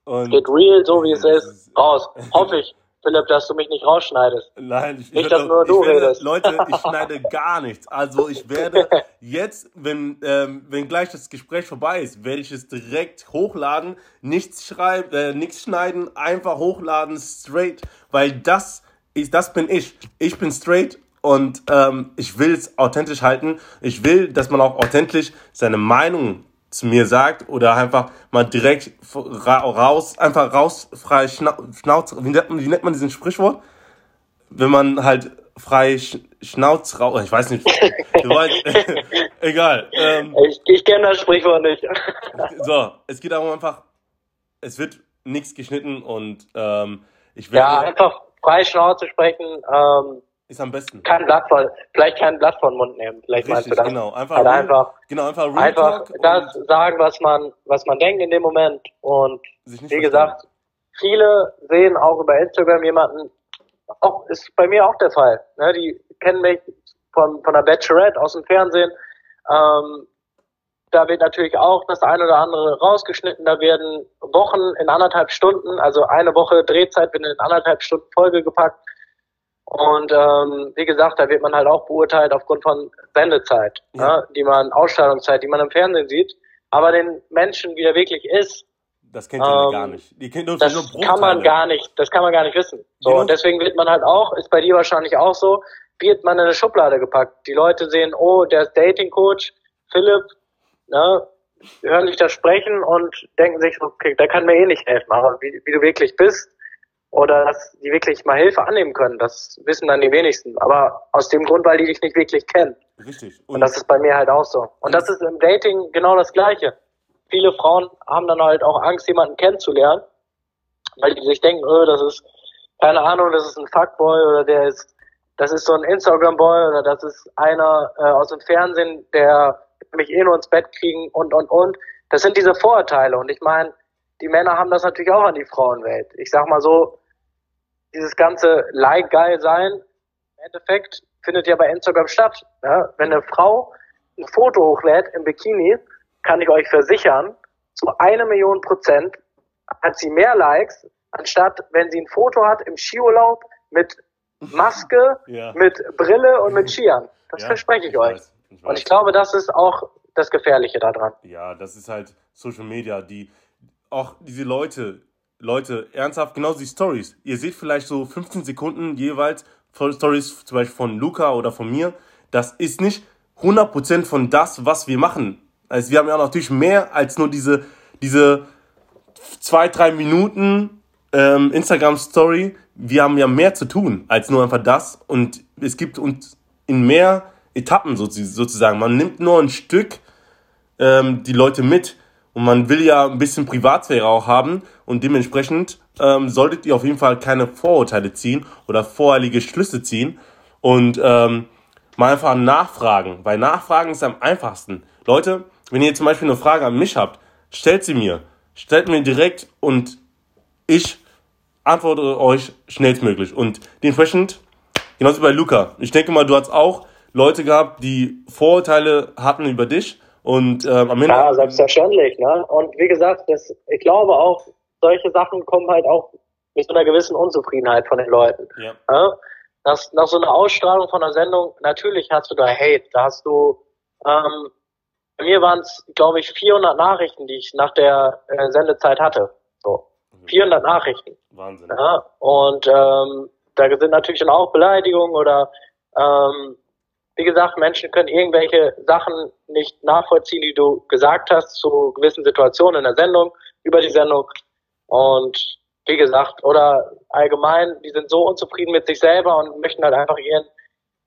Und Geht real, so wie es ist, raus. <laughs> Hoffe ich. Philipp, dass du mich nicht rausschneidest. Nein, ich, nicht, dass nur du werde, redest. Leute, ich <laughs> schneide gar nichts. Also ich werde <laughs> jetzt, wenn, ähm, wenn gleich das Gespräch vorbei ist, werde ich es direkt hochladen, nichts schreiben, äh, nichts schneiden, einfach hochladen, straight, weil das ist, das bin ich. Ich bin straight und ähm, ich will es authentisch halten. Ich will, dass man auch authentisch seine Meinung zu mir sagt oder einfach mal direkt raus, einfach raus, frei Schnauze, wie nennt, man, wie nennt man diesen Sprichwort? Wenn man halt frei Schnauz raus, ich weiß nicht, <laughs> egal. Ähm, ich ich kenne das Sprichwort nicht. <laughs> so, es geht darum einfach, es wird nichts geschnitten und ähm, ich werde... Ja, einfach frei Schnauze sprechen, ähm, ist am besten. Kein Blatt von, vielleicht kein Blatt von Mund nehmen. Vielleicht Richtig, meinst du das. Genau, einfach, also einfach, genau, einfach, Real einfach das sagen, was man, was man denkt in dem Moment. Und wie gesagt, viele sehen auch über Instagram jemanden, auch ist bei mir auch der Fall. Ne? Die kennen mich von, von der Bachelorette aus dem Fernsehen. Ähm, da wird natürlich auch das eine oder andere rausgeschnitten. Da werden Wochen in anderthalb Stunden, also eine Woche Drehzeit wird in anderthalb Stunden Folge gepackt. Und ähm, wie gesagt, da wird man halt auch beurteilt aufgrund von Sendezeit, ja. ne, die man, Ausstrahlungszeit, die man im Fernsehen sieht. Aber den Menschen, wie er wirklich ist, das kennt ihr ähm, gar nicht. Die kennt das nur kann man gar nicht, das kann man gar nicht wissen. So, genau. und deswegen wird man halt auch, ist bei dir wahrscheinlich auch so, wird man in eine Schublade gepackt. Die Leute sehen, oh, der ist Dating Coach, Philipp, ne, hören sich das sprechen und denken sich, okay, der kann mir eh nicht helfen, aber wie, wie du wirklich bist, oder dass die wirklich mal Hilfe annehmen können. Das wissen dann die wenigsten. Aber aus dem Grund, weil die dich nicht wirklich kennen. Richtig. Und, und das ist bei mir halt auch so. Und das ist im Dating genau das Gleiche. Viele Frauen haben dann halt auch Angst, jemanden kennenzulernen, weil die sich denken, oh, das ist, keine Ahnung, das ist ein Fuckboy oder der ist, das ist so ein Instagram-Boy oder das ist einer äh, aus dem Fernsehen, der mich eh nur ins Bett kriegen und, und, und. Das sind diese Vorurteile. Und ich meine, die Männer haben das natürlich auch an die Frauenwelt. Ich sag mal so, dieses ganze Like-Geil sein, im Endeffekt findet ja bei Instagram statt. Ja? Wenn eine Frau ein Foto hochlädt im Bikini, kann ich euch versichern, zu einer Million Prozent hat sie mehr Likes, anstatt wenn sie ein Foto hat im Skiurlaub mit Maske, ja. mit Brille und mit Skiern. Das ja, verspreche ich, ich euch. Weiß, ich und ich glaube, das ist auch das Gefährliche daran. Ja, das ist halt Social Media, die auch diese Leute, Leute, ernsthaft, genauso die Stories. Ihr seht vielleicht so 15 Sekunden jeweils Stories, zum Beispiel von Luca oder von mir. Das ist nicht 100% von das, was wir machen. Also wir haben ja natürlich mehr als nur diese, diese zwei, drei Minuten ähm, Instagram-Story. Wir haben ja mehr zu tun als nur einfach das. Und es gibt uns in mehr Etappen sozusagen. Man nimmt nur ein Stück ähm, die Leute mit. Und man will ja ein bisschen Privatsphäre auch haben und dementsprechend ähm, solltet ihr auf jeden Fall keine Vorurteile ziehen oder voreilige Schlüsse ziehen und ähm, mal einfach nachfragen, weil Nachfragen ist am einfachsten. Leute, wenn ihr zum Beispiel eine Frage an mich habt, stellt sie mir. Stellt mir direkt und ich antworte euch schnellstmöglich. Und dementsprechend, genauso wie bei Luca. Ich denke mal, du hast auch Leute gehabt, die Vorurteile hatten über dich und ähm, am Ende. Ja, selbstverständlich. Ne? Und wie gesagt, das, ich glaube auch, solche Sachen kommen halt auch mit so einer gewissen Unzufriedenheit von den Leuten. Ja. ja? Nach, nach so einer Ausstrahlung von einer Sendung, natürlich hast du da Hate, da hast du, ähm, bei mir waren es, glaube ich, 400 Nachrichten, die ich nach der äh, Sendezeit hatte. So, 400 mhm. Nachrichten. Wahnsinn. Ja? Und ähm, da sind natürlich dann auch Beleidigungen oder ähm, wie gesagt, Menschen können irgendwelche Sachen nicht nachvollziehen, die du gesagt hast zu gewissen Situationen in der Sendung, über die Sendung. Und wie gesagt, oder allgemein, die sind so unzufrieden mit sich selber und möchten halt einfach ihren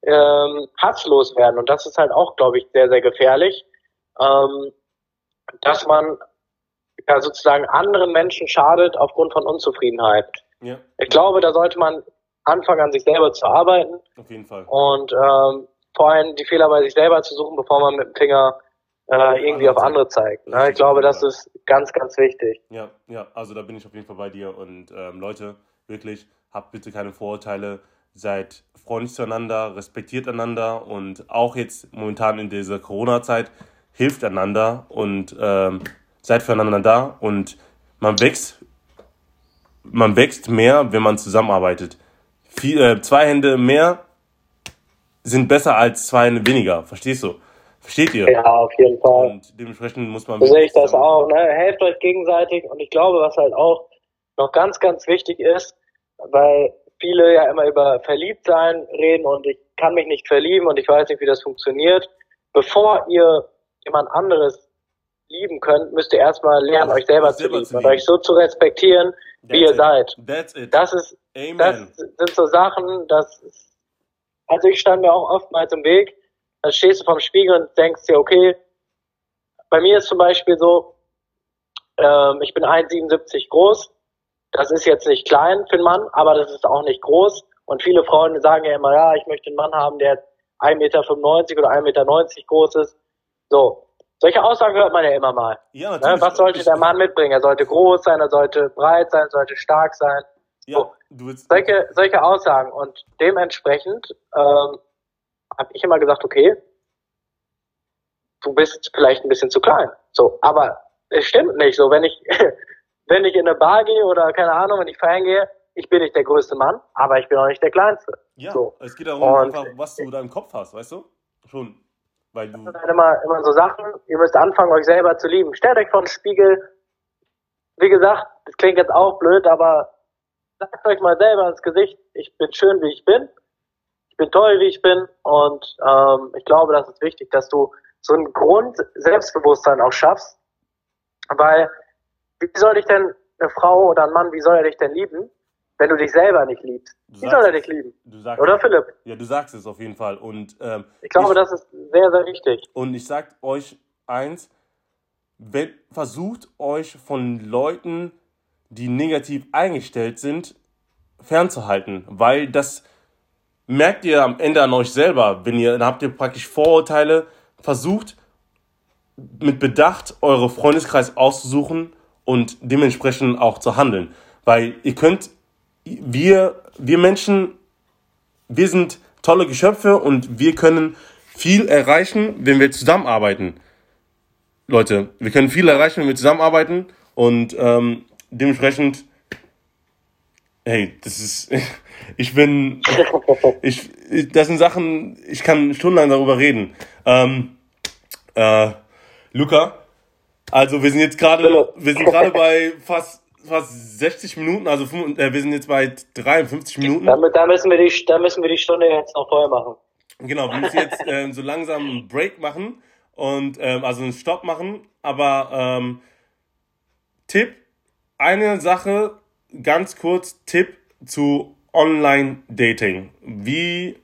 ähm, Hass loswerden. Und das ist halt auch, glaube ich, sehr, sehr gefährlich, ähm, dass man ja sozusagen anderen Menschen schadet aufgrund von Unzufriedenheit. Ja. Ich glaube, da sollte man anfangen, an sich selber zu arbeiten. Auf jeden Fall. Und ähm, vor allem die Fehler bei sich selber zu suchen, bevor man mit dem Finger äh, irgendwie auf andere zeigt. Ne? Ich glaube, das ist ganz, ganz wichtig. Ja, ja, also da bin ich auf jeden Fall bei dir. Und ähm, Leute, wirklich, habt bitte keine Vorurteile, seid freundlich zueinander, respektiert einander und auch jetzt momentan in dieser Corona-Zeit hilft einander und ähm, seid füreinander da und man wächst, man wächst mehr, wenn man zusammenarbeitet. Vier, äh, zwei Hände mehr sind besser als zwei weniger, verstehst du? Versteht ihr? Ja, auf jeden Fall. Und dementsprechend muss man. So sehe ich das auch, ne? Helft euch gegenseitig und ich glaube, was halt auch noch ganz, ganz wichtig ist, weil viele ja immer über Verliebtsein reden und ich kann mich nicht verlieben und ich weiß nicht, wie das funktioniert. Bevor ihr jemand anderes lieben könnt, müsst ihr erstmal lernen, euch selber, zu lieben und euch so zu respektieren, That's wie ihr it. seid. That's it. Das ist, Amen. das sind so Sachen, das ist, also ich stand mir auch oftmals im Weg, dann stehst du vorm Spiegel und denkst dir, okay, bei mir ist zum Beispiel so, ähm, ich bin 1,77 groß. Das ist jetzt nicht klein für einen Mann, aber das ist auch nicht groß. Und viele Frauen sagen ja immer, ja, ich möchte einen Mann haben, der 1,95 Meter oder 1,90 Meter groß ist. So. Solche Aussagen hört man ja immer mal. Ja, ne, natürlich. Was sollte der Mann mitbringen? Er sollte groß sein, er sollte breit sein, er sollte stark sein. Ja, so. du willst solche, solche Aussagen. Und dementsprechend ähm, habe ich immer gesagt, okay, du bist vielleicht ein bisschen zu klein. So, aber es stimmt nicht. So, wenn ich, <laughs> wenn ich in eine Bar gehe oder keine Ahnung, wenn ich feiern gehe, ich bin nicht der größte Mann, aber ich bin auch nicht der kleinste. Ja, so. es geht darum, einfach, was du da im Kopf hast, weißt du? Schon. Weil du. Das sind halt immer, immer so Sachen, ihr müsst anfangen, euch selber zu lieben. Stellt euch vor den Spiegel. Wie gesagt, das klingt jetzt auch blöd, aber sagt euch mal selber ins Gesicht, ich bin schön, wie ich bin ich bin toll, wie ich bin und ähm, ich glaube, das ist wichtig, dass du so ein Grund Selbstbewusstsein auch schaffst, weil wie soll dich denn eine Frau oder ein Mann, wie soll er dich denn lieben, wenn du dich selber nicht liebst? Du wie soll er dich lieben? oder Philipp? Ja, du sagst es auf jeden Fall und ähm, ich glaube, ich, das ist sehr, sehr wichtig. Und ich sag euch eins, wenn, versucht euch von Leuten, die negativ eingestellt sind, fernzuhalten, weil das merkt ihr am Ende an euch selber, wenn ihr, dann habt ihr praktisch Vorurteile, versucht mit Bedacht eure Freundeskreis auszusuchen und dementsprechend auch zu handeln. Weil ihr könnt, wir, wir Menschen, wir sind tolle Geschöpfe und wir können viel erreichen, wenn wir zusammenarbeiten. Leute, wir können viel erreichen, wenn wir zusammenarbeiten und ähm, dementsprechend, hey, das ist, <laughs> ich bin, ich, das sind Sachen, ich kann stundenlang darüber reden. Ähm, äh, Luca, also wir sind jetzt gerade, wir sind gerade bei fast fast 60 Minuten, also äh, wir sind jetzt bei 53 Minuten. Da, da, müssen wir die, da müssen wir die Stunde jetzt noch voll machen. Genau, wir müssen jetzt äh, so langsam einen Break machen und ähm, also einen Stopp machen. Aber ähm, Tipp, eine Sache, ganz kurz, Tipp zu Online-Dating. Wie,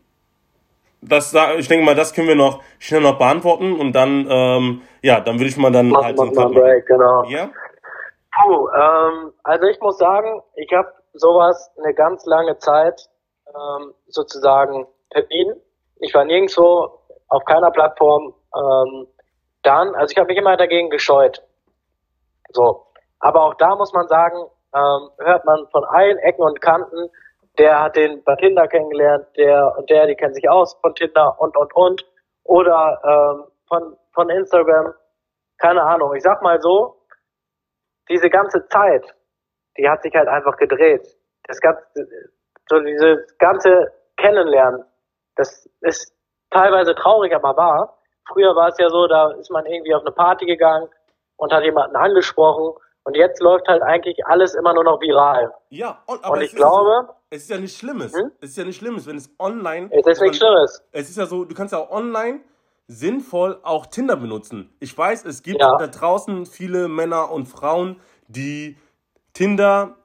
das, ich denke mal, das können wir noch schnell noch beantworten und dann, ähm, ja, dann würde ich mal dann Mach, halt so einen Break, genau. Ja? Puh, ähm, also ich muss sagen, ich habe sowas eine ganz lange Zeit ähm, sozusagen vermieden. Ich war nirgendwo auf keiner Plattform. Ähm, dann, also ich habe mich immer dagegen gescheut. So, aber auch da muss man sagen, ähm, hört man von allen Ecken und Kanten, der hat den bei Tinder kennengelernt, der und der, die kennen sich aus von Tinder und und und oder ähm, von von Instagram, keine Ahnung. Ich sag mal so, diese ganze Zeit, die hat sich halt einfach gedreht. Das ganze, so dieses ganze Kennenlernen, das ist teilweise traurig, aber wahr. Früher war es ja so, da ist man irgendwie auf eine Party gegangen und hat jemanden angesprochen Und jetzt läuft halt eigentlich alles immer nur noch viral. Ja, und, aber und ich glaube. So, es ist ja nicht Schlimmes. Hm? Es ist ja nicht Schlimmes, wenn es online. Es ist nichts Schlimmes. Es ist ja so, du kannst ja auch online sinnvoll auch Tinder benutzen. Ich weiß, es gibt ja. da draußen viele Männer und Frauen, die Tinder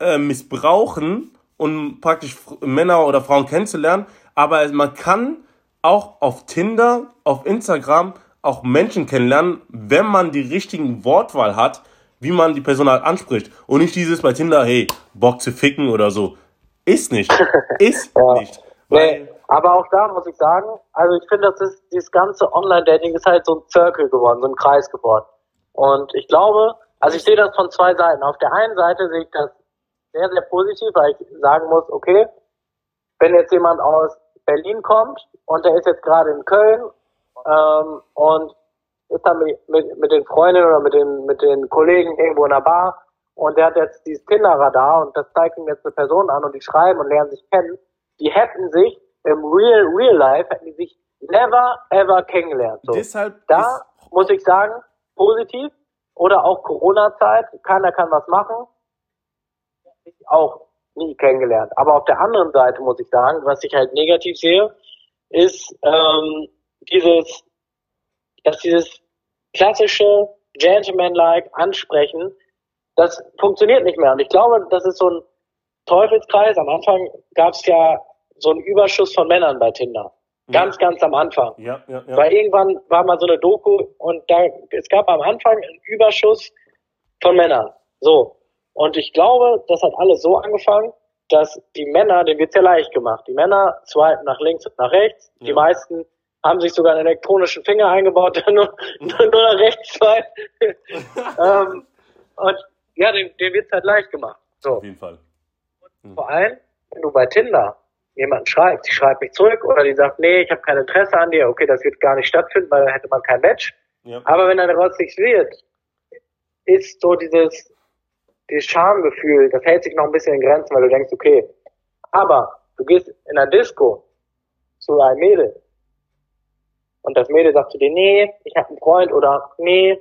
äh, missbrauchen, um praktisch Männer oder Frauen kennenzulernen. Aber man kann auch auf Tinder, auf Instagram auch Menschen kennenlernen, wenn man die richtigen Wortwahl hat, wie man die Person halt anspricht. Und nicht dieses bei Tinder, hey, Bock zu ficken oder so. Ist nicht. <laughs> Ist ja. nicht. Nee, aber auch da muss ich sagen, also ich finde, das ist, dieses ganze Online-Dating ist halt so ein Circle geworden, so ein Kreis geworden. Und ich glaube, also ich sehe das von zwei Seiten. Auf der einen Seite sehe ich das sehr, sehr positiv, weil ich sagen muss, okay, wenn jetzt jemand aus Berlin kommt und der ist jetzt gerade in Köln ähm, und ist dann mit, mit, mit den Freundinnen oder mit den, mit den Kollegen irgendwo in der Bar und der hat jetzt dieses Tinder-Radar und das zeigt ihm jetzt eine Person an und die schreiben und lernen sich kennen, die hätten sich im Real, Real Life, hätten die sich never ever kennengelernt. So. Deshalb da muss ich sagen, positiv oder auch Corona-Zeit, keiner kann was machen, auch nie kennengelernt. Aber auf der anderen Seite muss ich sagen, was ich halt negativ sehe, ist ähm, dieses, dass dieses klassische Gentleman-like Ansprechen, das funktioniert nicht mehr. Und ich glaube, das ist so ein Teufelskreis. Am Anfang gab es ja so einen Überschuss von Männern bei Tinder. Ganz, ja. ganz am Anfang. Ja, ja, ja. Weil irgendwann war mal so eine Doku und da, es gab am Anfang einen Überschuss von Männern. So. Und ich glaube, das hat alles so angefangen, dass die Männer, denen wird's ja leicht gemacht. Die Männer swipen nach links und nach rechts. Ja. Die meisten haben sich sogar einen elektronischen Finger eingebaut, <laughs> der nur, nur nach rechts swipet. <laughs> ähm, und ja, dem, dem wird's halt leicht gemacht. So. Auf jeden Fall. Mhm. Vor allem, wenn du bei Tinder jemanden schreibt, sie schreibt mich zurück oder die sagt, nee, ich habe kein Interesse an dir, okay, das wird gar nicht stattfinden, weil dann hätte man kein Match. Ja. Aber wenn dann daraus nichts wird, ist so dieses, dieses Schamgefühl, das hält sich noch ein bisschen in Grenzen, weil du denkst, okay, aber du gehst in einer Disco zu einem Mädel und das Mädel sagt zu dir, nee, ich habe einen Freund oder nee,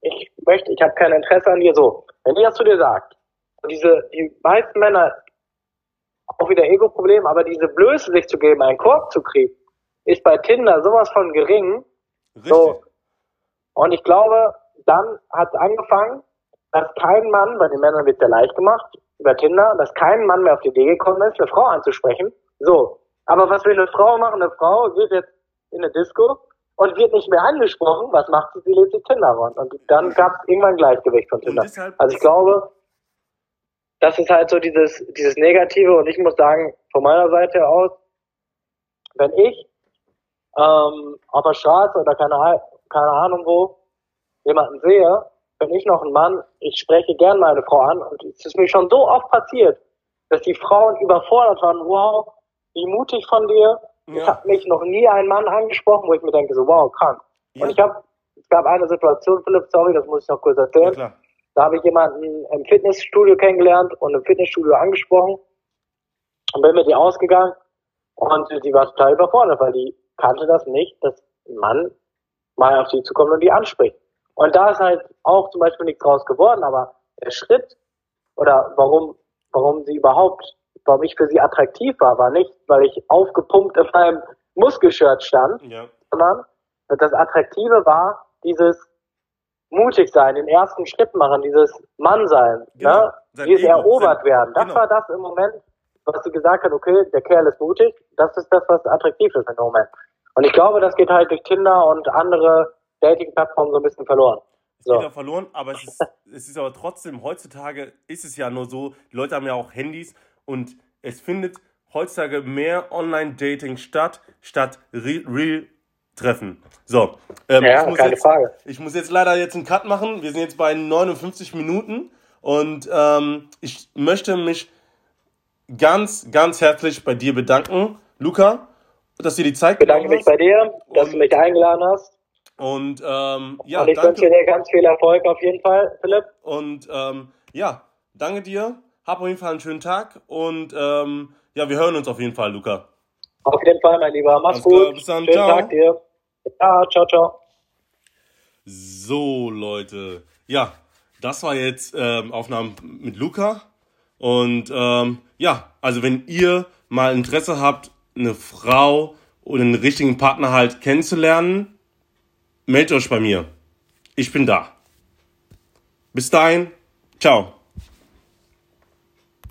ich möchte, ich habe kein Interesse an dir, so. Wenn die das zu dir sagt, und diese, die meisten Männer auch wieder Ego-Problem, aber diese Blöße sich zu geben, einen Korb zu kriegen, ist bei Tinder sowas von gering. Richtig. So. Und ich glaube, dann hat es angefangen, dass kein Mann, bei den Männern wird es ja leicht gemacht, über Tinder, dass kein Mann mehr auf die Idee gekommen ist, eine Frau anzusprechen. So. Aber was will eine Frau machen? Eine Frau geht jetzt in eine Disco und wird nicht mehr angesprochen. Was macht sie? Sie lädt die Tinder rund. Und dann gab es irgendwann Gleichgewicht von Tinder. Also ich glaube, das ist halt so dieses, dieses Negative und ich muss sagen, von meiner Seite aus, wenn ich ähm, auf der Straße oder keine, keine Ahnung wo jemanden sehe, bin ich noch ein Mann, ich spreche gern meine Frau an und es ist mir schon so oft passiert, dass die Frauen überfordert waren, wow, wie mutig von dir. Ja. Ich habe mich noch nie einen Mann angesprochen, wo ich mir denke, so wow, krank. Ja. Und ich habe, es gab eine Situation, Philipp, sorry, das muss ich noch kurz erzählen. Ja, da habe ich jemanden im Fitnessstudio kennengelernt und im Fitnessstudio angesprochen und bin mit ihr ausgegangen und sie war total überfordert, weil die kannte das nicht, dass ein Mann mal auf sie zukommt und die anspricht. Und da ist halt auch zum Beispiel nichts draus geworden, aber der Schritt oder warum, warum sie überhaupt, warum ich für sie attraktiv war, war nicht, weil ich aufgepumpt in meinem Muskelshirt stand, ja. sondern das Attraktive war dieses, mutig sein, den ersten Schritt machen, dieses Mann sein, genau. ne? dieses Ego, erobert sein, werden. Das genau. war das im Moment, was sie gesagt hat, okay, der Kerl ist mutig, das ist das, was attraktiv ist im Moment. Und ich glaube, das geht halt durch Tinder und andere Dating-Plattformen so ein bisschen verloren. Es so. geht auch verloren, aber es ist, es ist aber trotzdem, heutzutage ist es ja nur so, die Leute haben ja auch Handys und es findet heutzutage mehr Online-Dating statt, statt Real treffen. So, ähm, ja, ich, muss keine jetzt, Frage. ich muss jetzt leider jetzt einen Cut machen. Wir sind jetzt bei 59 Minuten und ähm, ich möchte mich ganz, ganz herzlich bei dir bedanken, Luca, dass du dir die Zeit genommen hast. Ich bedanke mich bei dir, dass du mich eingeladen hast. Und ähm, ja, und ich danke. wünsche dir ganz viel Erfolg auf jeden Fall, Philipp. Und ähm, ja, danke dir. Hab auf jeden Fall einen schönen Tag und ähm, ja, wir hören uns auf jeden Fall, Luca. Auf jeden Fall, mein Lieber. Mach's Alles gut. Klar, bis dann. Schönen ciao. Tag dir. Ja, ciao, ciao. So, Leute. Ja, das war jetzt ähm, Aufnahmen mit Luca. Und ähm, ja, also wenn ihr mal Interesse habt, eine Frau oder einen richtigen Partner halt kennenzulernen, meldet euch bei mir. Ich bin da. Bis dahin, ciao.